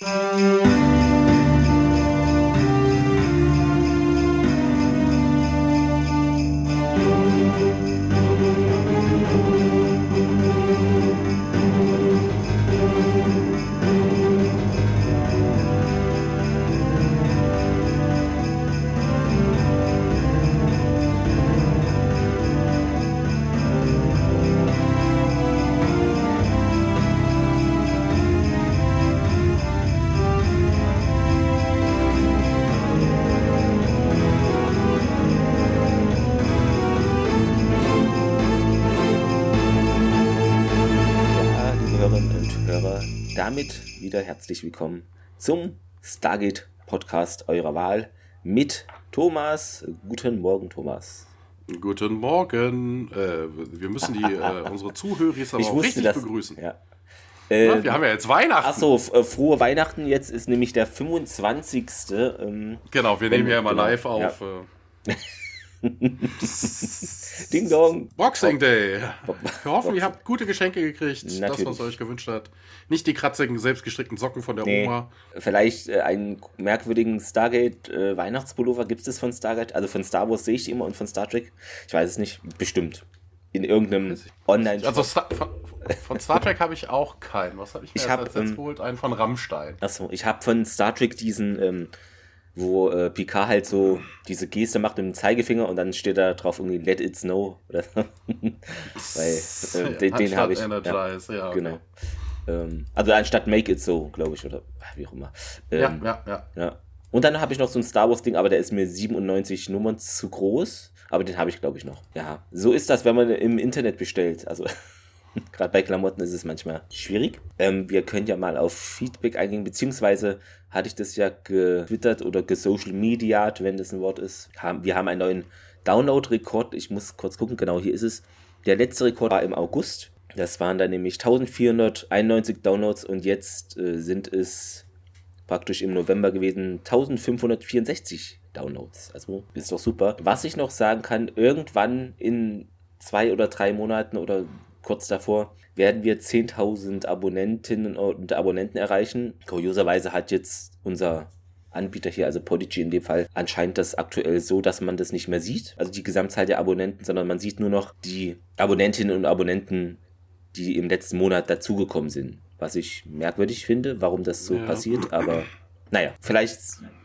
damit wieder herzlich willkommen zum Stargate Podcast eurer Wahl mit Thomas. Guten Morgen, Thomas. Guten Morgen. Äh, wir müssen die, äh, unsere Zuhörer aber auch richtig das, begrüßen. Ja. Äh, wir haben ja jetzt Weihnachten. Achso, äh, frohe Weihnachten. Jetzt ist nämlich der 25. Ähm, genau, wir nehmen ja immer genau, live auf. Ja. Ding Dong. Boxing Day. Wir hoffen, ihr habt gute Geschenke gekriegt, Natürlich. das, was ihr euch gewünscht hat. Nicht die kratzigen, selbstgestrickten Socken von der nee. Oma. Vielleicht äh, einen merkwürdigen Stargate äh, Weihnachtspullover gibt es von Stargate. Also von Star Wars sehe ich die immer und von Star Trek. Ich weiß es nicht. Bestimmt. In irgendeinem online -Shop. Also Star, von, von, Star Trek habe ich auch keinen. Was habe ich mir ich hab, jetzt ähm, geholt? Einen von Rammstein. Achso, ich habe von Star Trek diesen ähm, wo äh, Picard halt so diese Geste macht mit dem Zeigefinger und dann steht da drauf irgendwie Let it snow oder so. Weil äh, den, den habe ich. Energize, ja, ja okay. genau. Ähm, also anstatt Make it so, glaube ich, oder wie auch immer. Ähm, ja, ja, ja, ja. Und dann habe ich noch so ein Star Wars Ding, aber der ist mir 97 Nummern zu groß. Aber den habe ich, glaube ich, noch. Ja, so ist das, wenn man im Internet bestellt. Also Gerade bei Klamotten ist es manchmal schwierig. Ähm, wir können ja mal auf Feedback eingehen, beziehungsweise hatte ich das ja getwittert oder gesocial mediat, wenn das ein Wort ist. Wir haben einen neuen Download-Rekord. Ich muss kurz gucken, genau hier ist es. Der letzte Rekord war im August. Das waren dann nämlich 1491 Downloads und jetzt äh, sind es praktisch im November gewesen 1564 Downloads. Also ist doch super. Was ich noch sagen kann, irgendwann in zwei oder drei Monaten oder kurz davor, werden wir 10.000 Abonnentinnen und Abonnenten erreichen. Kurioserweise hat jetzt unser Anbieter hier, also Podigy in dem Fall, anscheinend das aktuell so, dass man das nicht mehr sieht, also die Gesamtzahl der Abonnenten, sondern man sieht nur noch die Abonnentinnen und Abonnenten, die im letzten Monat dazugekommen sind. Was ich merkwürdig finde, warum das so ja. passiert, aber naja, vielleicht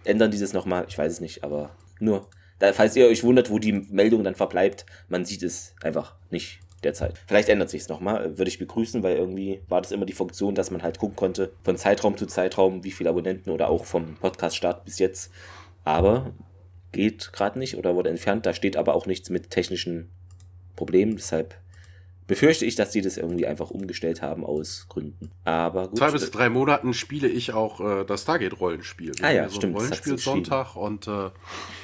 ändern die das nochmal, ich weiß es nicht, aber nur, falls ihr euch wundert, wo die Meldung dann verbleibt, man sieht es einfach nicht derzeit. Vielleicht ändert sich es nochmal, würde ich begrüßen, weil irgendwie war das immer die Funktion, dass man halt gucken konnte, von Zeitraum zu Zeitraum, wie viele Abonnenten oder auch vom Podcast-Start bis jetzt. Aber geht gerade nicht oder wurde entfernt. Da steht aber auch nichts mit technischen Problemen, deshalb befürchte ich, dass die das irgendwie einfach umgestellt haben aus Gründen. Aber gut. Zwei bis drei Monaten spiele ich auch äh, das Stargate-Rollenspiel. Ah ja, so stimmt. Rollenspiel Sonntag und äh,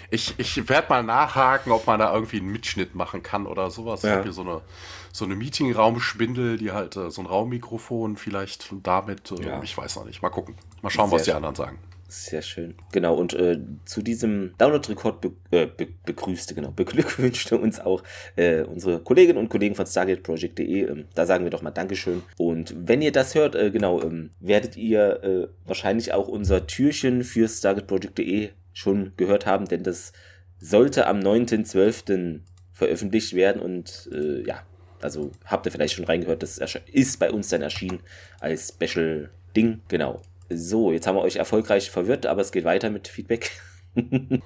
ich, ich werde mal nachhaken, ob man da irgendwie einen Mitschnitt machen kann oder sowas. Ja. Ich habe hier so eine, so eine Meetingraumspindel, die halt äh, so ein Raummikrofon vielleicht damit, äh, ja. ich weiß noch nicht. Mal gucken. Mal schauen, Sehr was die anderen sagen. Sehr schön. Genau, und äh, zu diesem Download-Rekord be äh, be begrüßte, genau, beglückwünschte uns auch äh, unsere Kolleginnen und Kollegen von StargateProject.de. Ähm, da sagen wir doch mal Dankeschön. Und wenn ihr das hört, äh, genau, ähm, werdet ihr äh, wahrscheinlich auch unser Türchen für StargateProject.de schon gehört haben, denn das sollte am 9.12. veröffentlicht werden und äh, ja, also habt ihr vielleicht schon reingehört, das ist bei uns dann erschienen als Special-Ding, genau. So, jetzt haben wir euch erfolgreich verwirrt, aber es geht weiter mit Feedback.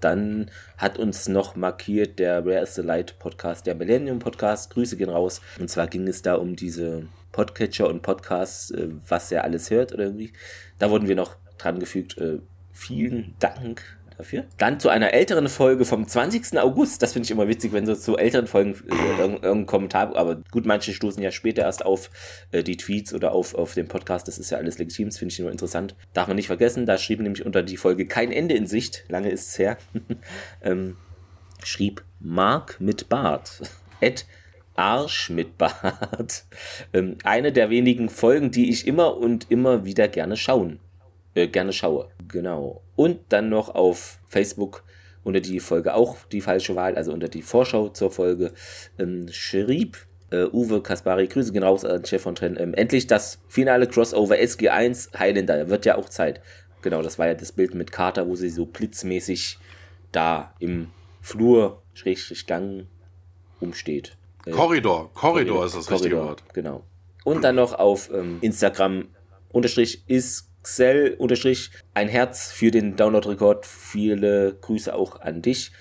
Dann hat uns noch markiert der Where is the Light Podcast, der Millennium Podcast. Grüße gehen raus. Und zwar ging es da um diese Podcatcher und Podcasts, äh, was er alles hört oder irgendwie. Da wurden wir noch dran gefügt. Äh, vielen Dank dafür. Dann zu einer älteren Folge vom 20. August. Das finde ich immer witzig, wenn so zu älteren Folgen äh, irgendein Kommentar, aber gut, manche stoßen ja später erst auf äh, die Tweets oder auf, auf den Podcast. Das ist ja alles legitim, das finde ich nur interessant. Darf man nicht vergessen, da schrieb nämlich unter die Folge kein Ende in Sicht. Lange ist es her. ähm, schrieb Mark mit Bart. Ed Arsch mit Bart. ähm, eine der wenigen Folgen, die ich immer und immer wieder gerne schauen äh, gerne schaue. Genau. Und dann noch auf Facebook unter die Folge auch die falsche Wahl, also unter die Vorschau zur Folge, ähm, schrieb äh, Uwe Kaspari, Grüße gehen raus an Chef von Trend. Ähm, endlich das finale Crossover SG1 Highlander. Wird ja auch Zeit. Genau, das war ja das Bild mit Carter, wo sie so blitzmäßig da im Flur, Schrägstrich Gang, umsteht. Äh, Korridor, Korridor ist das Korridor, richtige Wort. Genau. Und dann noch auf ähm, Instagram unterstrich ist Xel unterstrich ein Herz für den Download-Rekord. Viele Grüße auch an dich.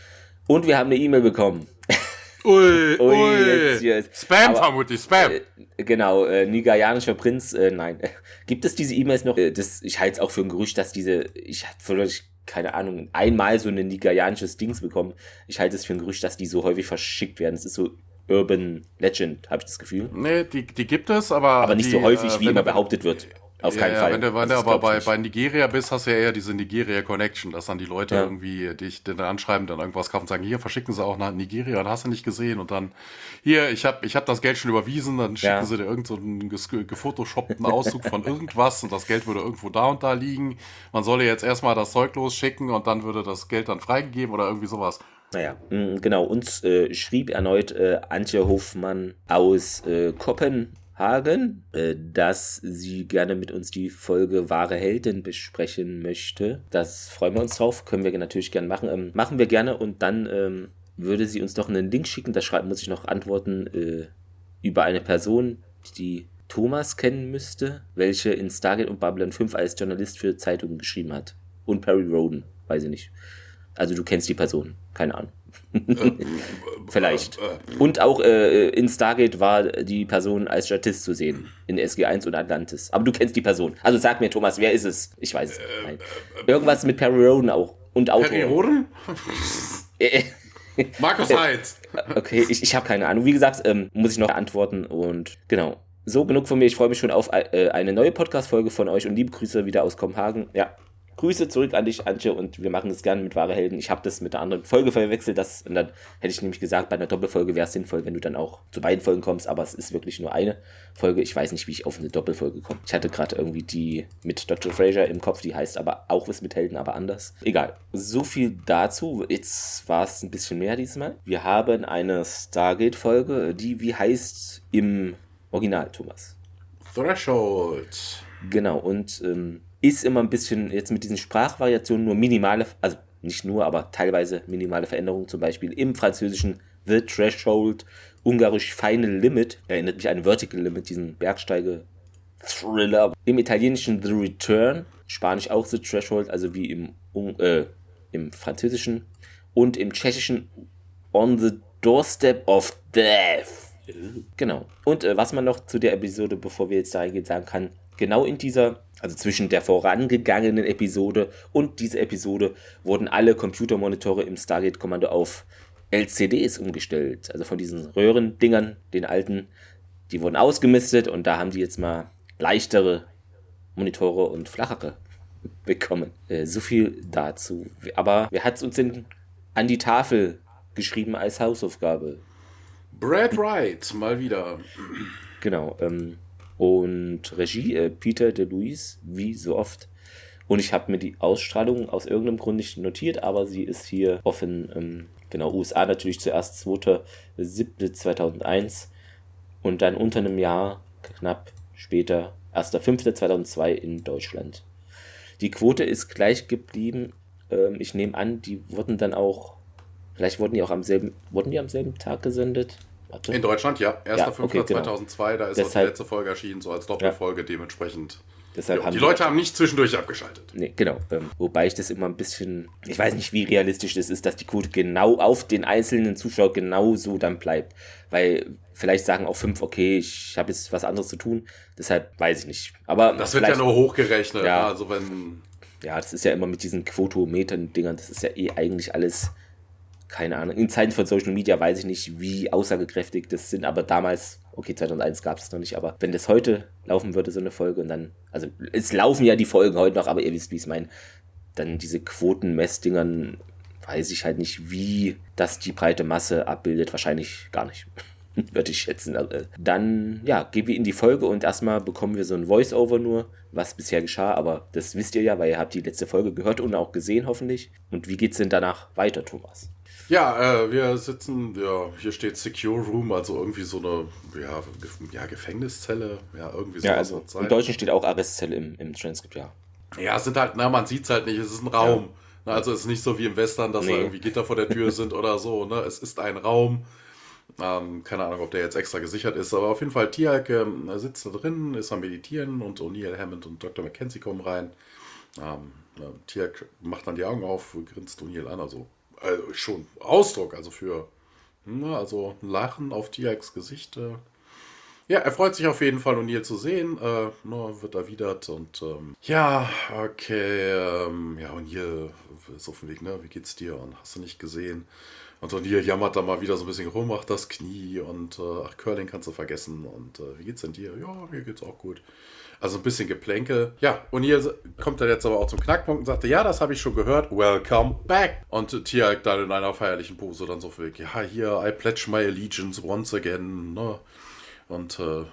Und wir haben eine E-Mail bekommen. Ui, ui, ui. Jetzt Spam Aber, vermutlich, Spam. Äh, genau, äh, nigerianischer Prinz, äh, nein. Gibt es diese E-Mails noch? Äh, das, ich halte es auch für ein Gerücht, dass diese, ich hatte vielleicht, keine Ahnung, einmal so ein nigerianisches Dings bekommen. Ich halte es für ein Gerücht, dass die so häufig verschickt werden. Es ist so Urban Legend, habe ich das Gefühl. Nee, die, die gibt es, aber. Aber nicht die, so häufig, äh, wie immer behauptet wird. Auf keinen ja, Fall. Wenn du, wenn du aber bei, bei Nigeria bist, hast du ja eher diese Nigeria-Connection, dass dann die Leute ja. irgendwie dich dann anschreiben, dann irgendwas kaufen und sagen, hier verschicken sie auch nach Nigeria, dann hast du nicht gesehen und dann, hier, ich habe ich hab das Geld schon überwiesen, dann schicken ja. sie dir irgendeinen so gefotoshoppten Auszug von irgendwas und das Geld würde irgendwo da und da liegen. Man solle jetzt erstmal das Zeug losschicken und dann würde das Geld dann freigegeben oder irgendwie sowas. Naja, mm, genau, uns äh, schrieb erneut äh, Antje Hofmann aus äh, Koppen Hagen, äh, dass sie gerne mit uns die Folge Wahre Helden besprechen möchte. Das freuen wir uns drauf, können wir natürlich gerne machen. Ähm, machen wir gerne und dann ähm, würde sie uns doch einen Link schicken. Da schreiben muss ich noch antworten äh, über eine Person, die Thomas kennen müsste, welche in Stargate und Babylon 5 als Journalist für Zeitungen geschrieben hat. Und Perry Roden, weiß ich nicht. Also du kennst die Person, keine Ahnung. Vielleicht. Und auch äh, in Stargate war die Person als Statist zu sehen. In SG1 und Atlantis. Aber du kennst die Person. Also sag mir, Thomas, wer ist es? Ich weiß es. Nein. Irgendwas mit Perry Roden auch. Und Autor. Perry Roden? Markus Heitz. Okay, ich, ich habe keine Ahnung. Wie gesagt, ähm, muss ich noch antworten. Und genau. So, genug von mir. Ich freue mich schon auf äh, eine neue Podcast-Folge von euch und liebe Grüße wieder aus Kopenhagen. Ja, Grüße zurück an dich, Antje, und wir machen das gerne mit wahre Helden. Ich habe das mit der anderen Folge verwechselt. Das, und dann hätte ich nämlich gesagt, bei einer Doppelfolge wäre es sinnvoll, wenn du dann auch zu beiden Folgen kommst, aber es ist wirklich nur eine Folge. Ich weiß nicht, wie ich auf eine Doppelfolge komme. Ich hatte gerade irgendwie die mit Dr. Fraser im Kopf, die heißt aber auch was mit Helden, aber anders. Egal. So viel dazu. Jetzt war es ein bisschen mehr diesmal. Wir haben eine Stargate-Folge, die wie heißt im Original, Thomas? Threshold. Genau, und ähm, ist immer ein bisschen jetzt mit diesen Sprachvariationen nur minimale, also nicht nur, aber teilweise minimale Veränderungen, zum Beispiel im Französischen The Threshold, Ungarisch Final Limit, erinnert mich an Vertical Limit, diesen Bergsteige-Thriller. Im Italienischen The Return, Spanisch auch The Threshold, also wie im, äh, im Französischen. Und im Tschechischen On the Doorstep of Death. Genau. Und äh, was man noch zu der Episode, bevor wir jetzt da reingehen, sagen kann, genau in dieser also zwischen der vorangegangenen Episode und dieser Episode wurden alle Computermonitore im Stargate-Kommando auf LCDs umgestellt. Also von diesen Röhrendingern, den alten, die wurden ausgemistet und da haben die jetzt mal leichtere Monitore und flachere bekommen. Äh, so viel dazu. Aber wer hat es uns denn an die Tafel geschrieben als Hausaufgabe? Brad Wright, mal wieder. Genau. Ähm, und Regie äh, Peter de Luis, wie so oft. Und ich habe mir die Ausstrahlung aus irgendeinem Grund nicht notiert, aber sie ist hier offen. Ähm, genau, USA natürlich zuerst 2.7.2001 und dann unter einem Jahr, knapp später, 1.5.2002 in Deutschland. Die Quote ist gleich geblieben. Ähm, ich nehme an, die wurden dann auch, vielleicht wurden die auch am selben, wurden die am selben Tag gesendet? Warte. In Deutschland, ja. 1.5.2002, ja, okay, genau. da ist Deshalb, auch die letzte Folge erschienen, so als Doppelfolge ja. dementsprechend. Deshalb ja, die Leute haben nicht zwischendurch abgeschaltet. Nee, genau. Ähm, wobei ich das immer ein bisschen, ich weiß nicht, wie realistisch das ist, dass die Quote genau auf den einzelnen Zuschauer genauso dann bleibt. Weil vielleicht sagen auch fünf, okay, ich habe jetzt was anderes zu tun. Deshalb weiß ich nicht. Aber das wird ja nur hochgerechnet. Ja, also wenn ja, das ist ja immer mit diesen Quotometern-Dingern, das ist ja eh eigentlich alles keine Ahnung, in Zeiten von Social Media weiß ich nicht, wie aussagekräftig das sind, aber damals, okay, 2001 gab es noch nicht, aber wenn das heute laufen würde, so eine Folge, und dann, also es laufen ja die Folgen heute noch, aber ihr wisst, wie ich es meine, dann diese Quotenmessdingern, weiß ich halt nicht, wie das die breite Masse abbildet, wahrscheinlich gar nicht. Würde ich schätzen. Also, dann, ja, gehen wir in die Folge und erstmal bekommen wir so ein Voice-Over nur, was bisher geschah, aber das wisst ihr ja, weil ihr habt die letzte Folge gehört und auch gesehen, hoffentlich. Und wie geht's denn danach weiter, Thomas? Ja, äh, wir sitzen, ja, hier steht Secure Room, also irgendwie so eine ja, ja Gefängniszelle, ja, irgendwie so. Ja, also im Deutschen steht auch Arrestzelle im, im Transkript, ja. Ja, es sind halt, na, man sieht es halt nicht, es ist ein Raum. Ja. Also es ist nicht so wie im Western, dass nee. da irgendwie Gitter vor der Tür sind oder so, ne? Es ist ein Raum. Ähm, keine Ahnung, ob der jetzt extra gesichert ist, aber auf jeden Fall, Tiag äh, sitzt da drin, ist am Meditieren und O'Neill, Hammond und Dr. Mackenzie kommen rein. Ähm, äh, Tiag macht dann die Augen auf, grinst O'Neill an, also also schon Ausdruck, also für, ne, also Lachen auf Tiags Gesicht. Äh. Ja, er freut sich auf jeden Fall, O'Neill zu sehen. Äh, ne, wird erwidert und ähm, ja, okay, ähm, ja, O'Neill ist auf dem Weg, ne? Wie geht's dir? Und hast du nicht gesehen? Und O'Neill jammert da mal wieder so ein bisschen rum, macht das Knie und äh, ach, Curling kannst du vergessen. Und äh, wie geht's denn dir? Ja, mir geht's auch gut. Also ein bisschen Geplänkel. Ja, und hier kommt er jetzt aber auch zum Knackpunkt und sagte, ja, das habe ich schon gehört. Welcome back. Und Tia dann in einer feierlichen Pose dann so viel, ja, hier, I pledge my allegiance once again. Ne? Und äh,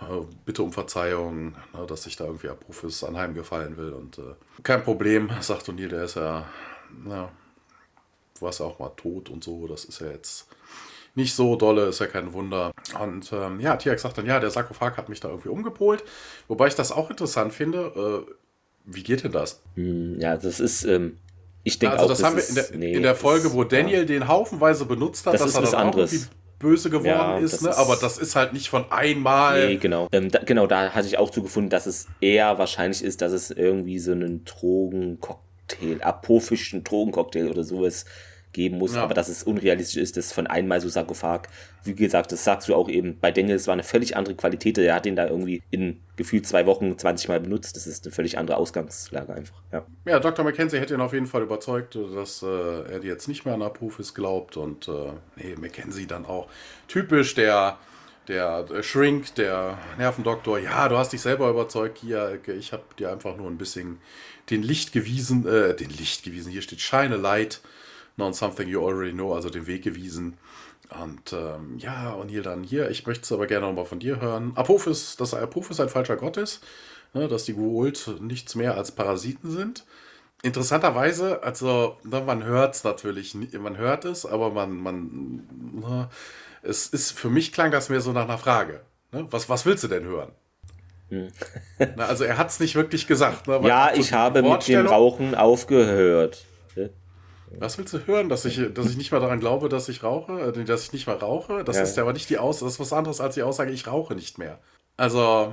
bitte um Verzeihung, ne, dass ich da irgendwie Abrufes anheimgefallen will. Und äh, kein Problem, sagt O'Neill, der ist ja, ja, war es auch mal tot und so. Das ist ja jetzt nicht so dolle, ist ja kein Wunder. Und ähm, ja, Tiak sagt dann, ja, der Sarkophag hat mich da irgendwie umgepolt. Wobei ich das auch interessant finde. Äh, wie geht denn das? Hm, ja, das ist, ähm, ich denke also auch, das, das haben wir in der, nee, in der Folge, wo Daniel ja. den haufenweise benutzt hat, das dass ist er auch irgendwie böse geworden ja, ist, ne? Ist, aber das ist halt nicht von einmal. Nee, genau. Ähm, da, genau, da hatte ich auch zugefunden, dass es eher wahrscheinlich ist, dass es irgendwie so einen Drogencocktail, apophischen Drogencocktail oder sowas geben muss, ja. aber dass es unrealistisch ist, das von einmal so Sarkophag, wie gesagt, das sagst du auch eben, bei Dengel, es war eine völlig andere Qualität, der hat den da irgendwie in gefühlt zwei Wochen 20 Mal benutzt, das ist eine völlig andere Ausgangslage einfach, ja. Ja, Dr. McKenzie hätte ihn auf jeden Fall überzeugt, dass äh, er jetzt nicht mehr an Apophis glaubt und äh, nee, McKenzie dann auch. Typisch der der Shrink, der Nervendoktor, ja, du hast dich selber überzeugt, hier, ich habe dir einfach nur ein bisschen den Licht gewiesen, äh, den Licht gewiesen, hier steht Shine a Light, Known Something You Already Know, also den Weg gewiesen. Und ähm, ja, und hier dann hier, ich möchte es aber gerne nochmal von dir hören. Apophis, dass Apophis ein falscher Gott ist, ne, dass die Guult nichts mehr als Parasiten sind. Interessanterweise, also ne, man hört es natürlich, man hört es, aber man, man, ne, es ist, für mich klang das mehr so nach einer Frage. Ne? Was, was willst du denn hören? Hm. Na, also er hat es nicht wirklich gesagt. Ne? ja, ich habe mit dem Rauchen aufgehört. Was willst du hören, dass ich, dass ich nicht mal daran glaube, dass ich rauche, äh, dass ich nicht mal rauche? Das ja. ist ja aber nicht die Aussage, das ist was anderes als die Aussage, ich rauche nicht mehr. Also,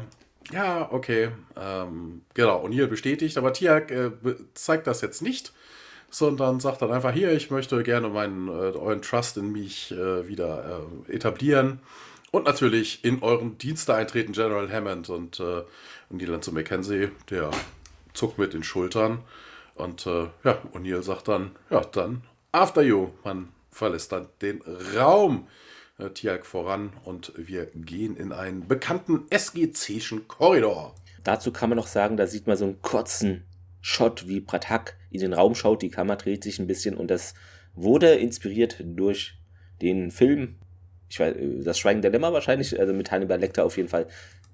ja, okay. Ähm, genau, O'Neill bestätigt, aber Tiag äh, zeigt das jetzt nicht, sondern sagt dann einfach, hier, ich möchte gerne meinen, äh, euren Trust in mich äh, wieder äh, etablieren. Und natürlich in euren Dienste eintreten, General Hammond und, äh, und zu Mackenzie, der zuckt mit den Schultern. Und äh, ja, O'Neill sagt dann, ja, dann after you. Man verlässt dann den Raum. Äh, Tiag voran und wir gehen in einen bekannten SGC'schen Korridor. Dazu kann man noch sagen, da sieht man so einen kurzen Shot, wie Pratak in den Raum schaut. Die Kamera dreht sich ein bisschen und das wurde inspiriert durch den Film, ich weiß, das Schweigen Dilemma wahrscheinlich, also mit Hannibal Lecter auf jeden Fall.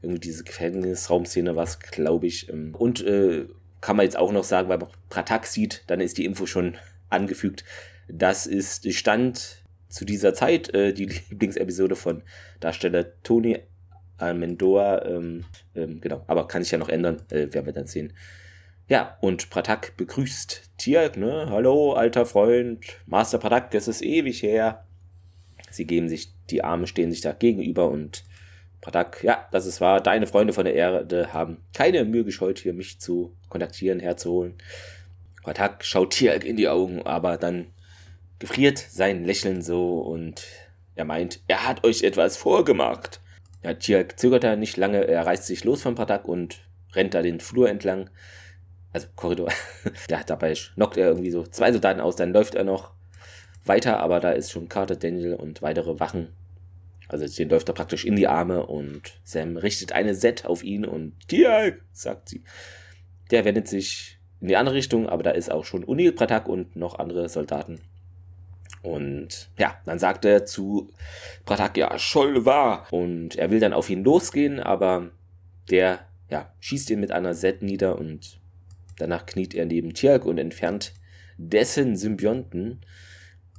Irgendwie diese Gefängnisraumszene war es, glaube ich. Ähm, und äh, kann man jetzt auch noch sagen, weil man Pratak sieht, dann ist die Info schon angefügt. Das ist Stand zu dieser Zeit, äh, die Lieblingsepisode von Darsteller Tony Almendoa. Ähm, ähm, genau, aber kann sich ja noch ändern, äh, werden wir dann sehen. Ja, und Pratak begrüßt Tiak, ne? Hallo, alter Freund, Master Pratak, das ist ewig her. Sie geben sich die Arme, stehen sich da gegenüber und Pratak, ja, das ist wahr. Deine Freunde von der Erde haben keine Mühe gescheut, hier mich zu kontaktieren, herzuholen. Pratak schaut Tiag in die Augen, aber dann gefriert sein Lächeln so und er meint, er hat euch etwas vorgemacht. Ja, Tiag zögert da nicht lange, er reißt sich los von Pratak und rennt da den Flur entlang. Also Korridor. ja, dabei knockt er irgendwie so zwei Soldaten aus, dann läuft er noch weiter, aber da ist schon Carter, Daniel und weitere Wachen also den läuft er praktisch in die Arme und Sam richtet eine Set auf ihn und Tiag, sagt sie. Der wendet sich in die andere Richtung, aber da ist auch schon Unil Pratak und noch andere Soldaten. Und ja, dann sagt er zu Pratak, ja, Scholl war. Und er will dann auf ihn losgehen, aber der, ja, schießt ihn mit einer Set nieder und danach kniet er neben Tiag und entfernt dessen Symbionten.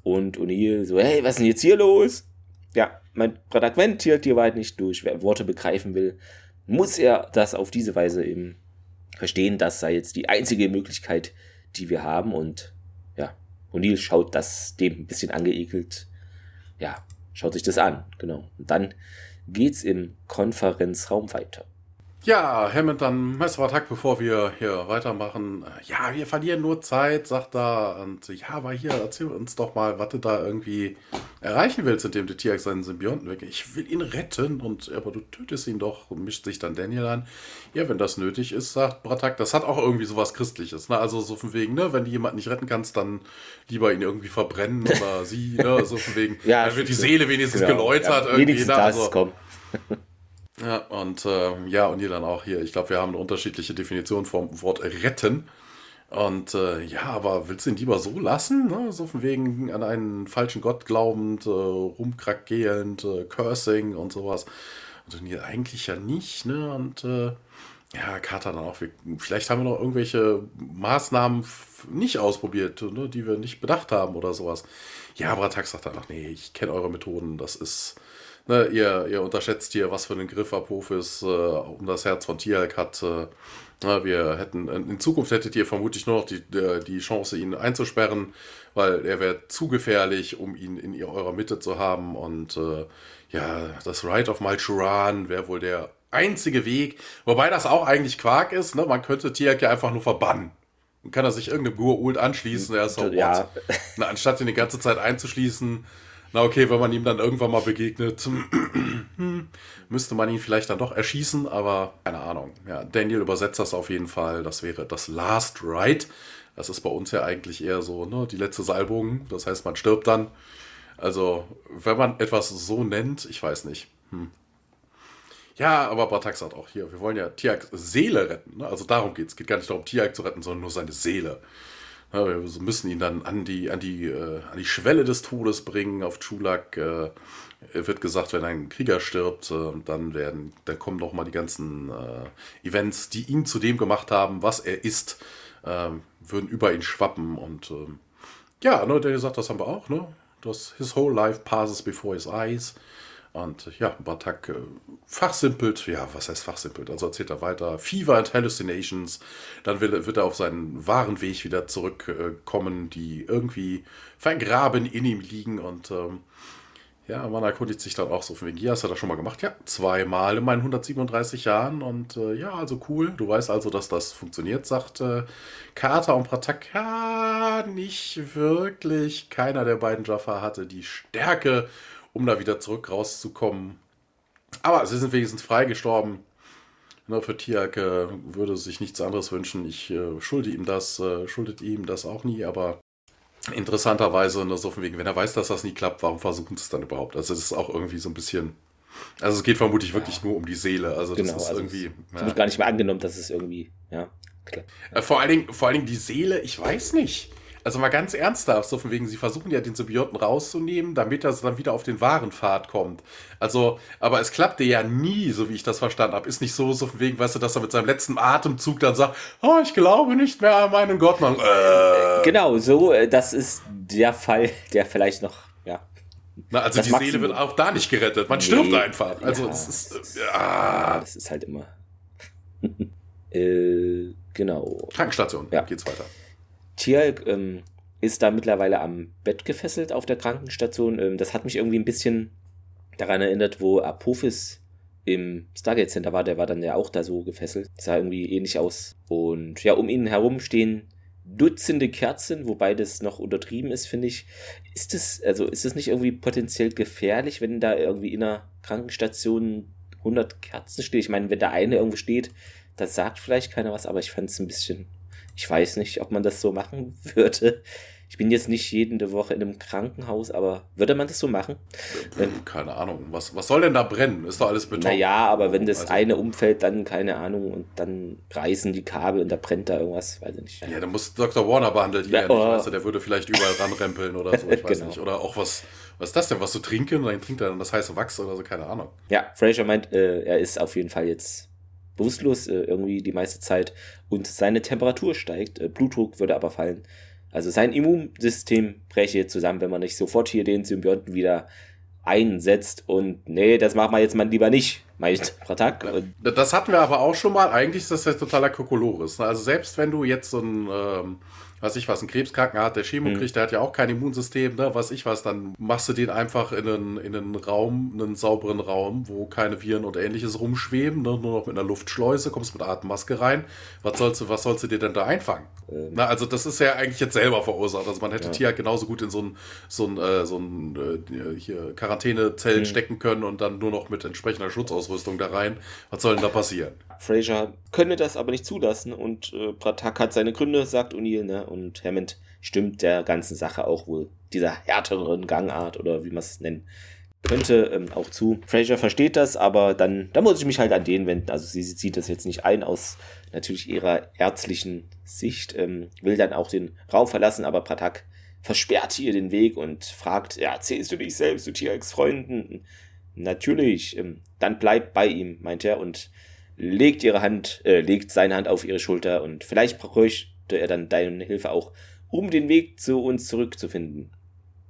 Und O'Neill so, hey, was ist denn jetzt hier los? Ja, mein Product Quent die Wahrheit nicht durch. Wer Worte begreifen will, muss er das auf diese Weise eben verstehen. Das sei jetzt die einzige Möglichkeit, die wir haben. Und ja, O'Neill schaut das dem ein bisschen angeekelt. Ja, schaut sich das an. Genau. Und dann geht's im Konferenzraum weiter. Ja, Hammond dann Messerattack, bevor wir hier weitermachen. Ja, wir verlieren nur Zeit, sagt er. Und ja, aber hier, erzähl uns doch mal, was du da irgendwie erreichen willst, indem du Tiax seinen Symbionten weg. Ich will ihn retten, und aber du tötest ihn doch, mischt sich dann Daniel an. Ja, wenn das nötig ist, sagt Bratak, das hat auch irgendwie sowas Christliches. Ne? Also so von wegen, ne, wenn du jemanden nicht retten kannst, dann lieber ihn irgendwie verbrennen oder sie, ne? So von wegen, ja, dann wird die Seele wenigstens genau. geläutert. Ja, irgendwie, wenigstens ne? also, das, komm. Ja, und äh, ja, und hier dann auch hier. Ich glaube, wir haben eine unterschiedliche Definition vom Wort retten. Und äh, ja, aber willst du ihn lieber so lassen? Ne? So von wegen an einen falschen Gott glaubend, äh, rumkrakelnd, äh, cursing und sowas. Und hier eigentlich ja nicht, ne? Und äh, ja, Carter dann auch. Wir, vielleicht haben wir noch irgendwelche Maßnahmen nicht ausprobiert, ne? die wir nicht bedacht haben oder sowas. Ja, aber Tax sagt dann, ach nee, ich kenne eure Methoden, das ist ne, ihr, ihr unterschätzt hier, was für einen Griff Apophis äh, um das Herz von Tialk hat. Äh, wir hätten, in Zukunft hättet ihr vermutlich nur noch die, die Chance, ihn einzusperren, weil er wäre zu gefährlich, um ihn in eurer Mitte zu haben. Und äh, ja, das Rite of Malchuran wäre wohl der einzige Weg. Wobei das auch eigentlich Quark ist. Ne? Man könnte Tiak ja einfach nur verbannen. Dann kann er sich irgendeinem Gur-Ult anschließen. Er ist so, ja. Na, anstatt ihn die ganze Zeit einzuschließen, na okay, wenn man ihm dann irgendwann mal begegnet, müsste man ihn vielleicht dann doch erschießen, aber keine Ahnung. Ja, Daniel übersetzt das auf jeden Fall. Das wäre das Last Ride. Das ist bei uns ja eigentlich eher so, ne, die letzte Salbung. Das heißt, man stirbt dann. Also, wenn man etwas so nennt, ich weiß nicht. Hm. Ja, aber Bartak sagt auch hier, wir wollen ja Tiaks Seele retten. Ne? Also darum geht es. geht gar nicht darum, Tiak zu retten, sondern nur seine Seele. Wir müssen ihn dann an die, an die, äh, an die Schwelle des Todes bringen. Auf Chulak äh, wird gesagt, wenn ein Krieger stirbt, äh, dann werden, dann kommen noch mal die ganzen äh, Events, die ihn zu dem gemacht haben, was er ist, ähm, würden über ihn schwappen. Und ähm, ja, ne, der sagt, das haben wir auch, ne? Das his whole life passes before his eyes. Und ja, Batak äh, fachsimpelt, ja, was heißt fachsimpelt? Also erzählt er weiter, Fever and Hallucinations, dann will, wird er auf seinen wahren Weg wieder zurückkommen, die irgendwie vergraben in ihm liegen und ähm, ja, man erkundigt sich dann auch so von wegen, hier hast du das schon mal gemacht? Ja, zweimal in meinen 137 Jahren und äh, ja, also cool. Du weißt also, dass das funktioniert, sagt äh, Carter und Pratak. Ja, nicht wirklich. Keiner der beiden Jaffa hatte die Stärke, um da wieder zurück rauszukommen. Aber sie sind wenigstens freigestorben. Ne, für Tiak äh, würde sich nichts anderes wünschen. Ich äh, schulde ihm das, äh, schuldet ihm das auch nie, aber interessanterweise, ne, so von wegen, wenn er weiß, dass das nie klappt, warum versuchen sie es dann überhaupt? Also, das ist auch irgendwie so ein bisschen. Also, es geht vermutlich wirklich ja. nur um die Seele. Also, das genau, ist also irgendwie. Ich ja. gar nicht mehr angenommen, dass es irgendwie, ja, klar. Äh, vor allen Dingen, vor allen Dingen die Seele, ich weiß nicht. Also mal ganz ernsthaft, so von wegen, sie versuchen ja den Symbionten rauszunehmen, damit er dann wieder auf den wahren Pfad kommt. Also, aber es klappte ja nie, so wie ich das verstanden habe. Ist nicht so, so von wegen, weißt du, dass er mit seinem letzten Atemzug dann sagt, oh, ich glaube nicht mehr an meinen Gott. Man, äh. Genau, so, äh, das ist der Fall, der vielleicht noch, ja. Na, also die Maximum. Seele wird auch da nicht gerettet. Man nee, stirbt einfach. Also, ja, das ist, das ja. Das ist halt immer. äh, genau. Krankenstation, ja. geht's weiter. Tialk ähm, ist da mittlerweile am Bett gefesselt auf der Krankenstation. Ähm, das hat mich irgendwie ein bisschen daran erinnert, wo Apophis im Stargate Center war. Der war dann ja auch da so gefesselt. Sah irgendwie ähnlich aus. Und ja, um ihn herum stehen Dutzende Kerzen, wobei das noch untertrieben ist, finde ich. Ist das, also ist das nicht irgendwie potenziell gefährlich, wenn da irgendwie in einer Krankenstation 100 Kerzen stehen? Ich meine, wenn da eine irgendwo steht, das sagt vielleicht keiner was, aber ich fand es ein bisschen ich weiß nicht, ob man das so machen würde. Ich bin jetzt nicht jede Woche in einem Krankenhaus, aber würde man das so machen? Ähm, keine Ahnung. Was, was soll denn da brennen? Ist doch alles Beton. Naja, aber wenn das also, eine umfällt, dann keine Ahnung und dann reißen die Kabel und da brennt da irgendwas, weiß ich nicht. Ja, dann muss Dr. Warner behandelt ja, oh. weißt du, der würde vielleicht überall ranrempeln oder so, ich weiß genau. nicht. Oder auch was, was ist das denn, was zu trinken? Und dann trinkt er dann das heiße Wachs oder so, keine Ahnung. Ja, Fraser meint, äh, er ist auf jeden Fall jetzt bewusstlos äh, irgendwie die meiste Zeit und seine Temperatur steigt, äh, Blutdruck würde aber fallen. Also sein Immunsystem breche zusammen, wenn man nicht sofort hier den Symbionten wieder einsetzt und nee, das machen wir jetzt mal lieber nicht, meint Pratak. Das hatten wir aber auch schon mal. Eigentlich ist das ja totaler Kokolores. Ne? Also selbst wenn du jetzt so ein ähm, was ich was, ein Krebskranken hat, der Chemo mhm. kriegt, der hat ja auch kein Immunsystem, ne, was ich was, dann machst du den einfach in einen, in einen Raum, einen sauberen Raum, wo keine Viren und ähnliches rumschweben, ne, nur noch mit einer Luftschleuse, kommst mit Atemmaske rein. Was sollst du, was sollst du dir denn da einfangen? Ähm. Na, also das ist ja eigentlich jetzt selber verursacht. Also man hätte ja. Tier genauso gut in so ein, so ein, äh, so ein äh, hier Quarantänezelt mhm. stecken können und dann nur noch mit entsprechender Schutzausrüstung da rein. Was soll denn da passieren? Fraser könne das aber nicht zulassen und äh, Pratak hat seine Gründe, sagt O'Neill, ne? Und Hammond stimmt der ganzen Sache auch wohl dieser härteren Gangart oder wie man es nennen könnte ähm, auch zu. Fraser versteht das, aber dann, dann muss ich mich halt an den wenden. Also sie, sie zieht das jetzt nicht ein aus natürlich ihrer ärztlichen Sicht, ähm, will dann auch den Raum verlassen, aber Pratak versperrt ihr den Weg und fragt, ja, zählst du dich selbst zu Tierx-Freunden? Natürlich, ähm, dann bleib bei ihm, meint er und legt ihre Hand, äh, legt seine Hand auf ihre Schulter und vielleicht bräuchte er dann deine Hilfe auch, um den Weg zu uns zurückzufinden.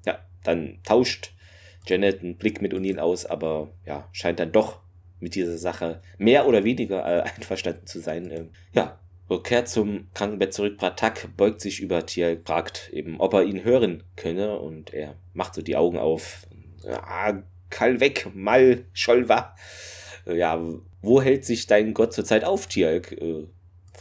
Ja, dann tauscht Janet einen Blick mit O'Neill aus, aber ja, scheint dann doch mit dieser Sache mehr oder weniger äh, einverstanden zu sein. Ähm, ja, kehrt zum Krankenbett zurück. Bratak beugt sich über Tier, fragt eben, ob er ihn hören könne und er macht so die Augen auf. Ja, Kall weg, mal, Scholwa. Äh, ja, wo hält sich dein Gott zurzeit auf, Tialk?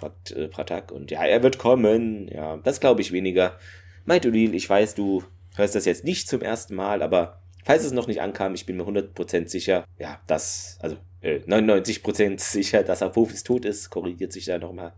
Fragt äh, Pratak. Und ja, er wird kommen. Ja, das glaube ich weniger. Meint O'Neill, ich weiß, du hörst das jetzt nicht zum ersten Mal, aber falls es noch nicht ankam, ich bin mir 100% sicher, ja, dass, also äh, 99% sicher, dass Apophis tot ist, korrigiert sich da nochmal.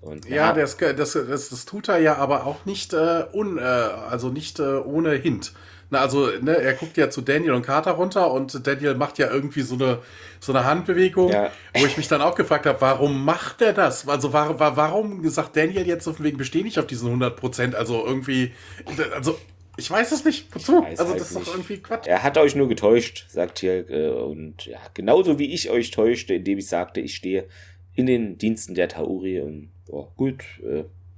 Und, ja, ja das, das, das, das, tut er ja aber auch nicht, äh, un, äh, also nicht äh, ohne Hint. Na, also, ne, er guckt ja zu Daniel und Carter runter und Daniel macht ja irgendwie so eine, so eine Handbewegung, ja. wo ich mich dann auch gefragt habe, warum macht er das? Also, warum, warum sagt Daniel jetzt auf dem Weg, bestehe nicht auf diesen 100 Prozent? Also, irgendwie, also, ich weiß es nicht. Wozu? Also, halt das ist nicht. doch irgendwie Quatsch. Er hat euch nur getäuscht, sagt hier. Äh, und ja, genauso wie ich euch täuschte, indem ich sagte, ich stehe in den Diensten der Tauri. Und oh, gut,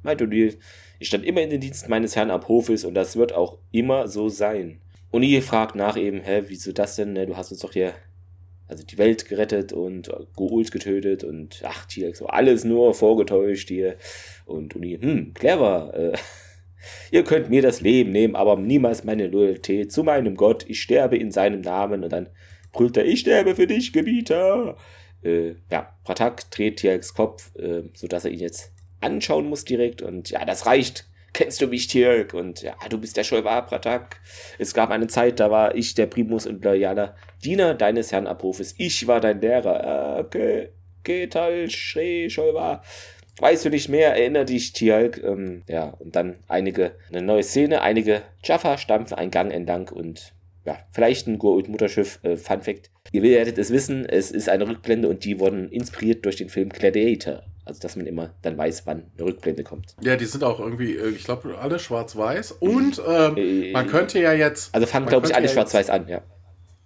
meint O'Neill, ich stand immer in den Diensten meines Herrn Apophis und das wird auch immer so sein. O'Neill fragt nach eben, hä, wieso das denn? Ne? Du hast uns doch hier also die Welt gerettet und Goult getötet und ach, hier so alles nur vorgetäuscht hier. Und O'Neill, hm, clever. Äh, ihr könnt mir das Leben nehmen, aber niemals meine Loyalität zu meinem Gott. Ich sterbe in seinem Namen und dann brüllt er, ich sterbe für dich, Gebieter. Äh, ja, Pratak dreht Tiaks Kopf, äh, sodass er ihn jetzt anschauen muss direkt. Und ja, das reicht. Kennst du mich, Tirk? Und ja, du bist der Scholvar Pratak. Es gab eine Zeit, da war ich der Primus und loyaler Diener deines Herrn Apophis. Ich war dein Lehrer. Ah, okay, Ketal, Shre, Scholvar. Weißt du nicht mehr? Erinner dich, Tialk. Ähm, ja, und dann einige, eine neue Szene, einige Jaffa stampfen einen Gang entlang und ja, vielleicht ein Goa'uld-Mutterschiff. Äh, Fun Fact. Ihr werdet es wissen, es ist eine Rückblende und die wurden inspiriert durch den Film Gladiator. Also, dass man immer dann weiß, wann eine Rückblende kommt. Ja, die sind auch irgendwie, äh, ich glaube, alle schwarz-weiß. Und ähm, äh, man könnte ja jetzt. Also fangen, glaube ich, alle ja schwarz-weiß an, ja.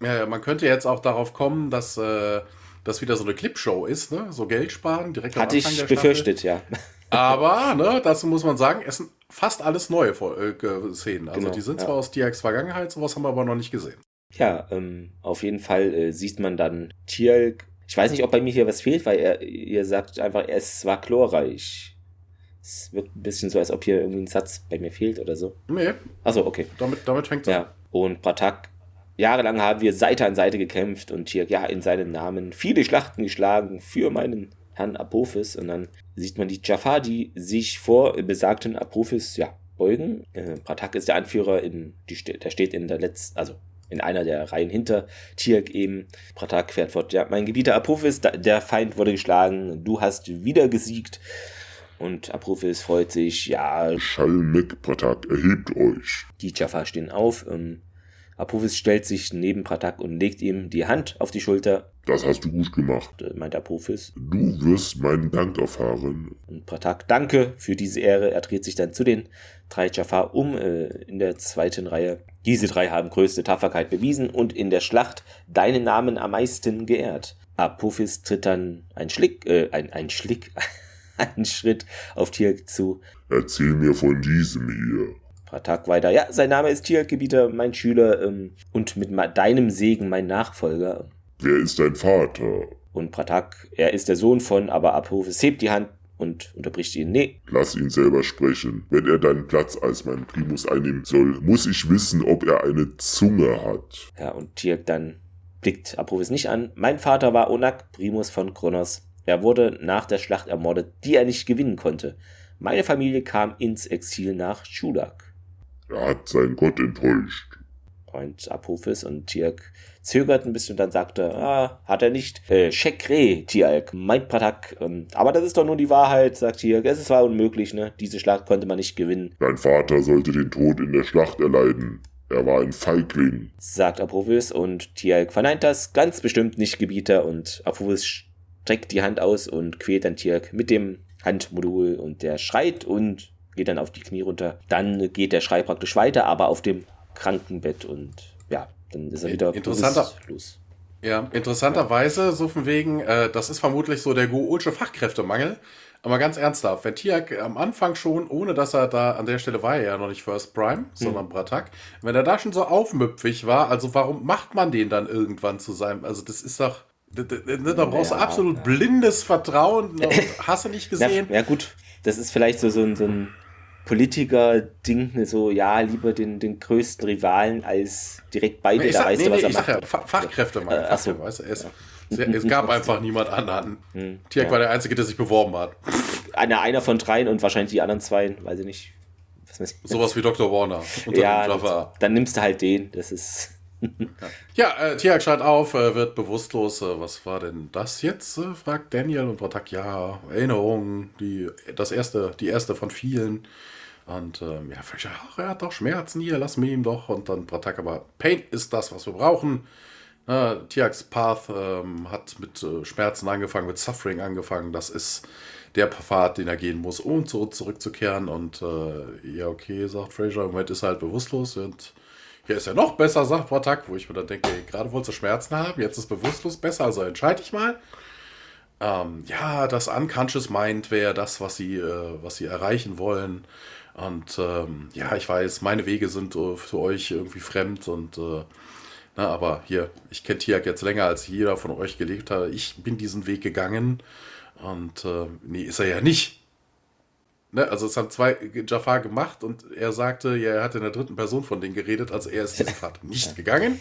Ja, man könnte jetzt auch darauf kommen, dass äh, das wieder so eine Clipshow ist, ne? So Geld sparen, direkt Hatte ich befürchtet, ja. Aber, ne, dazu muss man sagen, es sind fast alles neue äh, Szenen. Also genau, die sind zwar aus DX Vergangenheit, sowas haben wir aber noch nicht gesehen. Ja, ähm, auf jeden Fall äh, sieht man dann Tielk ich weiß nicht, ob bei mir hier was fehlt, weil er, ihr sagt einfach, es war chlorreich. Es wirkt ein bisschen so, als ob hier irgendwie ein Satz bei mir fehlt oder so. Nee. Achso, okay. Damit, damit fängt es ja. an. Und Pratak, jahrelang haben wir Seite an Seite gekämpft und hier, ja, in seinen Namen viele Schlachten geschlagen für meinen Herrn Apophis. Und dann sieht man die Jafar, die sich vor besagten Apophis, ja, beugen. Äh, Pratak ist der Anführer, in, die, der steht in der letzten, also in einer der Reihen hinter Tirk eben. Pratak fährt fort. Ja, mein Gebieter Apophis, der Feind wurde geschlagen, du hast wieder gesiegt. Und Apophis freut sich, ja. Schalmek, Pratak, erhebt euch. Die Jaffa stehen auf. Ähm, Apophis stellt sich neben Pratak und legt ihm die Hand auf die Schulter. Das hast du gut gemacht, äh, meint Apophis. Du wirst meinen Dank erfahren. Und Pratak, danke für diese Ehre. Er dreht sich dann zu den drei Jafar um äh, in der zweiten Reihe. Diese drei haben größte Tapferkeit bewiesen und in der Schlacht deinen Namen am meisten geehrt. Apophis tritt dann ein Schlick, äh, ein, ein Schlick, einen Schritt auf Tirk zu. Erzähl mir von diesem hier. Pratak weiter. Ja, sein Name ist Tirk-Gebieter, mein Schüler ähm, und mit deinem Segen mein Nachfolger. Wer ist dein Vater? Und Pratak, er ist der Sohn von, aber Apophis hebt die Hand und unterbricht ihn. Nee. Lass ihn selber sprechen. Wenn er deinen Platz als mein Primus einnehmen soll, muss ich wissen, ob er eine Zunge hat. Ja, und Tirk dann blickt Apophis nicht an. Mein Vater war Onak, Primus von Kronos. Er wurde nach der Schlacht ermordet, die er nicht gewinnen konnte. Meine Familie kam ins Exil nach Schudak. Er hat seinen Gott enttäuscht. Und Apophis und Tirk zögerten ein bisschen und dann sagte, ah, hat er nicht. Äh, Shekre, Tialk, meint Pratak. Ähm, aber das ist doch nur die Wahrheit, sagt Tialk. Es ist zwar unmöglich, ne? Diese Schlacht konnte man nicht gewinnen. Dein Vater sollte den Tod in der Schlacht erleiden. Er war ein Feigling, sagt Apophis und Tialk verneint das ganz bestimmt nicht Gebieter und Apophis streckt die Hand aus und quält dann Tialk mit dem Handmodul und der schreit und geht dann auf die Knie runter. Dann geht der Schrei praktisch weiter, aber auf dem Krankenbett und ja, dann ist er wieder Interessanter, los. Ja, interessanterweise, so von wegen, äh, das ist vermutlich so der Goolsche Fachkräftemangel. Aber ganz ernsthaft, wenn Tiak am Anfang schon, ohne dass er da an der Stelle war er ja noch nicht First Prime, sondern hm. Bratak, wenn er da schon so aufmüpfig war, also warum macht man den dann irgendwann zu seinem, also das ist doch, da, da, da brauchst ja, du absolut ja. blindes Vertrauen, hast du nicht gesehen? Ja, ja, gut, das ist vielleicht so, so ein, so ein Politiker-Ding, ne, so, ja, lieber den, den größten Rivalen als direkt beide, nee, da sag, weißt nee, du, was nee, er macht. Ja, Fachkräfte, mein äh, Fachkräfte, weißt du, es. Es gab einfach niemand anderen. Hm, Tiak ja. war der Einzige, der sich beworben hat. Einer, einer von dreien und wahrscheinlich die anderen zwei, weiß ich nicht. Sowas wie Dr. Warner. ja, dann nimmst du halt den. Das ist. ja, äh, Tiak schreit auf, äh, wird bewusstlos. Äh, was war denn das jetzt? Äh, fragt Daniel und Pratak, ja, Erinnerung, die, das erste, die erste von vielen. Und ähm, ja, ach, er hat doch Schmerzen hier, lass mir ihm doch. Und dann Pratak, aber Pain ist das, was wir brauchen. Äh, Tiax Path ähm, hat mit äh, Schmerzen angefangen, mit Suffering angefangen. Das ist der Pfad, den er gehen muss, um zurück, zurückzukehren. Und äh, ja, okay, sagt Fraser, im Moment ist er halt bewusstlos. Und ja, ist ja noch besser, sagt Pratak, wo ich mir dann denke, gerade wolltest du Schmerzen haben, jetzt ist bewusstlos besser, also entscheide ich mal. Ähm, ja, das Unconscious Mind wäre das, was sie, äh, was sie erreichen wollen. Und ähm, ja, ich weiß, meine Wege sind äh, für euch irgendwie fremd und äh, na, aber hier, ich kenne Tiak jetzt länger, als jeder von euch gelebt hat. Ich bin diesen Weg gegangen. Und äh, nee, ist er ja nicht. Ne? Also es haben zwei Jafar gemacht und er sagte, ja, er hat in der dritten Person von denen geredet, also er ist diesen Pfad nicht gegangen.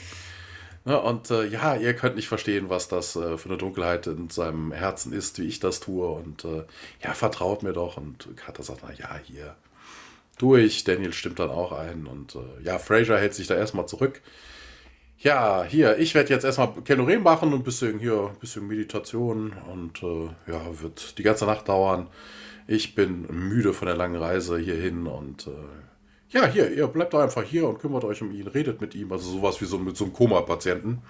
Ne? Und äh, ja, ihr könnt nicht verstehen, was das äh, für eine Dunkelheit in seinem Herzen ist, wie ich das tue. Und äh, ja, vertraut mir doch. Und Carter sagt, na ja, hier, durch. Daniel stimmt dann auch ein. Und äh, ja, Fraser hält sich da erstmal zurück. Ja, hier, ich werde jetzt erstmal Kenorem machen und ein bisschen hier, ein bisschen Meditation und äh, ja, wird die ganze Nacht dauern. Ich bin müde von der langen Reise hierhin und äh, ja, hier, ihr bleibt doch einfach hier und kümmert euch um ihn, redet mit ihm, also sowas wie so mit so einem Koma-Patienten.